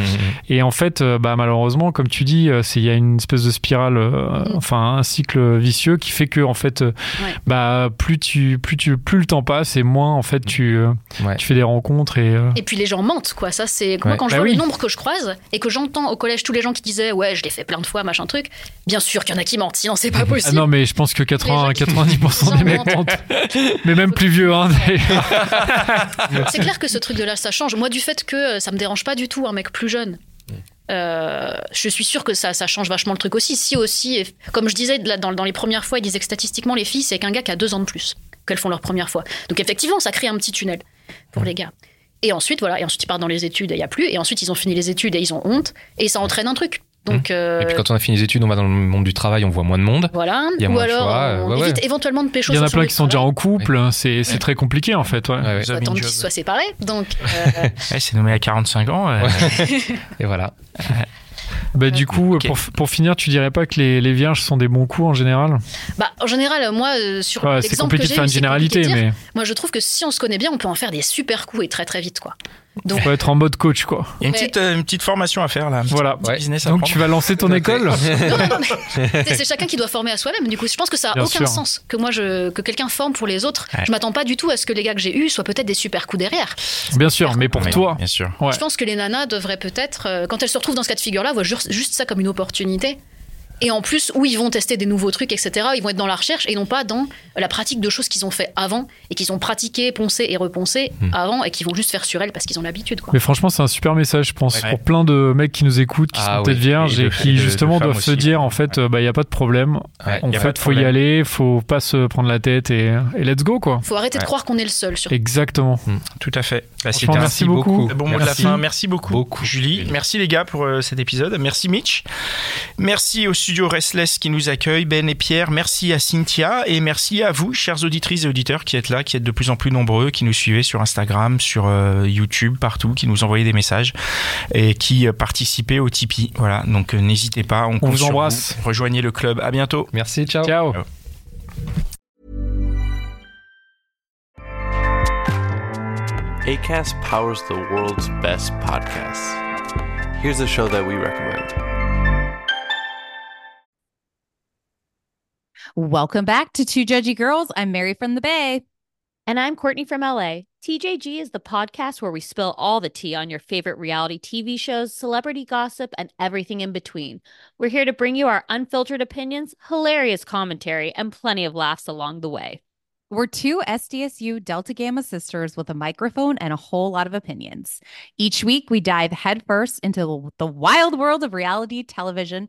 Speaker 2: Et en fait, euh, bah, malheureusement, comme tu dis, euh, c'est il y a une espèce de spirale, euh,
Speaker 4: Mm.
Speaker 2: enfin un cycle vicieux qui fait que en fait, euh,
Speaker 4: Ouais.
Speaker 2: bah plus tu, plus tu, plus le temps passe et moins en fait tu, euh,
Speaker 3: Ouais.
Speaker 2: tu fais des rencontres et euh,
Speaker 4: Et puis les gens mentent, quoi. Ça, c'est moi
Speaker 3: Ouais.
Speaker 4: quand je
Speaker 2: Bah
Speaker 4: vois
Speaker 2: oui.
Speaker 4: le nombre que je croise et que j'entends au collège tous les gens qui disaient ouais, je l'ai fait plein de fois, machin truc. Bien sûr qu'il y en a qui mentent, sinon c'est pas
Speaker 2: ah
Speaker 4: possible.
Speaker 2: non mais je pense que 80,
Speaker 4: Les gens qui-
Speaker 2: 90% des mecs mentent. mais même plus vieux hein, d'ailleurs.
Speaker 4: C'est clair que ce truc de là, ça change. Moi, du fait que ça me dérange pas du tout un mec plus jeune. Euh, je suis sûre que ça, ça change vachement le truc aussi. Si aussi, comme je disais dans les premières fois, ils disaient que statistiquement, les filles, c'est qu'un gars qui a deux ans de plus qu'elles font leur première fois. Donc effectivement, ça crée un petit tunnel pour les gars. Et ensuite, voilà, et ensuite ils partent dans les études et il n'y a plus. Et ensuite, ils ont fini les études et ils ont honte. Et ça entraîne un truc. Donc euh,
Speaker 3: Et puis quand on a fini les études, on va dans le monde du travail, on voit moins de monde.
Speaker 4: voilà.
Speaker 3: il y a
Speaker 4: Ou
Speaker 3: moins de
Speaker 4: alors,
Speaker 3: choix, euh,
Speaker 4: on
Speaker 3: ouais,
Speaker 4: évite
Speaker 3: ouais.
Speaker 4: éventuellement de pécho
Speaker 2: Il y en a plein qui
Speaker 4: de
Speaker 2: sont déjà en couple, hein, c'est très compliqué en fait. Ouais.
Speaker 3: Ouais, ouais.
Speaker 1: Vous avez
Speaker 4: Attendre qu'ils soient séparés. Donc, euh,
Speaker 1: Ouais, c'est nommé à 45 ans. euh,
Speaker 3: Et voilà.
Speaker 2: Bah du coup, pour, pour finir, tu dirais pas que les, les vierges sont des bons coups en général?
Speaker 4: Bah, en général, moi, euh, sur
Speaker 2: Ouais, C'est
Speaker 4: l'exemple que
Speaker 2: compliqué de
Speaker 4: j'ai
Speaker 2: faire
Speaker 4: eu,
Speaker 2: une
Speaker 4: c'est compliqué
Speaker 2: généralité,
Speaker 4: de dire.
Speaker 2: mais
Speaker 4: Moi, je trouve que si on se connaît bien, on peut en faire des super coups et très très vite, quoi. Donc,
Speaker 2: faut être en mode coach quoi.
Speaker 1: Il y a une petite, euh, une petite formation à faire là. un petit-
Speaker 2: Voilà.
Speaker 1: petit
Speaker 3: Ouais.
Speaker 1: business à
Speaker 2: Donc
Speaker 1: prendre.
Speaker 2: tu vas lancer ton école
Speaker 4: non, non, non, mais c'est- chacun qui doit former à soi-même. Du coup, je pense que ça a
Speaker 2: Bien
Speaker 4: aucun
Speaker 2: sûr.
Speaker 4: sens que moi, je, que quelqu'un forme pour les autres.
Speaker 1: Ouais.
Speaker 4: Je m'attends pas du tout à ce que les gars que j'ai eus soient peut-être des super coups derrière.
Speaker 2: Bien sûr, mais pour toi,
Speaker 1: Bien sûr.
Speaker 2: Ouais.
Speaker 4: Je pense que les nanas devraient peut-être, euh, quand elles se retrouvent dans ce cas de figure-là, voient juste, juste ça comme une opportunité Et en plus, où ils vont tester des nouveaux trucs, etc. Ils vont être dans la recherche et non pas dans la pratique de choses qu'ils ont fait avant et qu'ils ont pratiqué, poncé et reponsé
Speaker 1: Hmm.
Speaker 4: avant et qui vont juste faire sur elles parce qu'ils ont l'habitude. quoi.
Speaker 2: Mais franchement, c'est un super message, je pense,
Speaker 1: Ouais.
Speaker 2: pour plein de mecs qui nous écoutent, qui
Speaker 3: Ah
Speaker 2: sont
Speaker 3: oui,
Speaker 2: peut-être vierges
Speaker 1: et
Speaker 2: et,
Speaker 1: de-
Speaker 2: qui
Speaker 1: de-
Speaker 2: justement
Speaker 1: de
Speaker 2: doivent se
Speaker 1: aussi.
Speaker 2: dire, en fait, il n'y a pas de problème.
Speaker 1: Ouais,
Speaker 2: en fait,
Speaker 1: de
Speaker 2: faut y aller, faut pas se prendre la tête et, et let's go, quoi.
Speaker 4: Faut arrêter de
Speaker 1: Ouais.
Speaker 4: croire qu'on est le seul sur
Speaker 2: Exactement.
Speaker 1: Tout à fait. Bah,
Speaker 2: merci beaucoup.
Speaker 1: Bon mot de la
Speaker 2: Merci.
Speaker 1: fin. Merci beaucoup,
Speaker 3: Beaucoup.
Speaker 1: Julie. Merci les gars pour euh, cet épisode. Merci Mitch. Merci au studio Restless qui nous accueille, Ben et Pierre. Merci à Cynthia et merci à vous, chers auditrices et auditeurs qui êtes là, qui êtes de plus en plus nombreux, qui nous suivez sur Instagram, sur euh, YouTube, partout, qui nous envoyez des messages et qui euh, participez au Tipeee. Voilà, donc euh, n'hésitez pas. On, compte
Speaker 2: vous embrasse.
Speaker 1: vous. Rejoignez le club. À bientôt.
Speaker 3: Merci, ciao.
Speaker 2: Ciao.
Speaker 1: Ciao.
Speaker 5: ACAST powers the world's best podcasts. Here's a show that we recommend.
Speaker 6: Welcome back to Two Judgy Girls. I'm Mary from the Bay.
Speaker 7: And I'm Courtney from LA. TJG is the podcast where we spill all the tea on your favorite reality TV shows, celebrity gossip, and everything in between. We're here to bring you our unfiltered opinions, hilarious commentary, and plenty of laughs along the way.
Speaker 6: We're two SDSU Delta Gamma sisters with a microphone and a whole lot of opinions. Each week, we dive headfirst into the wild world of reality television.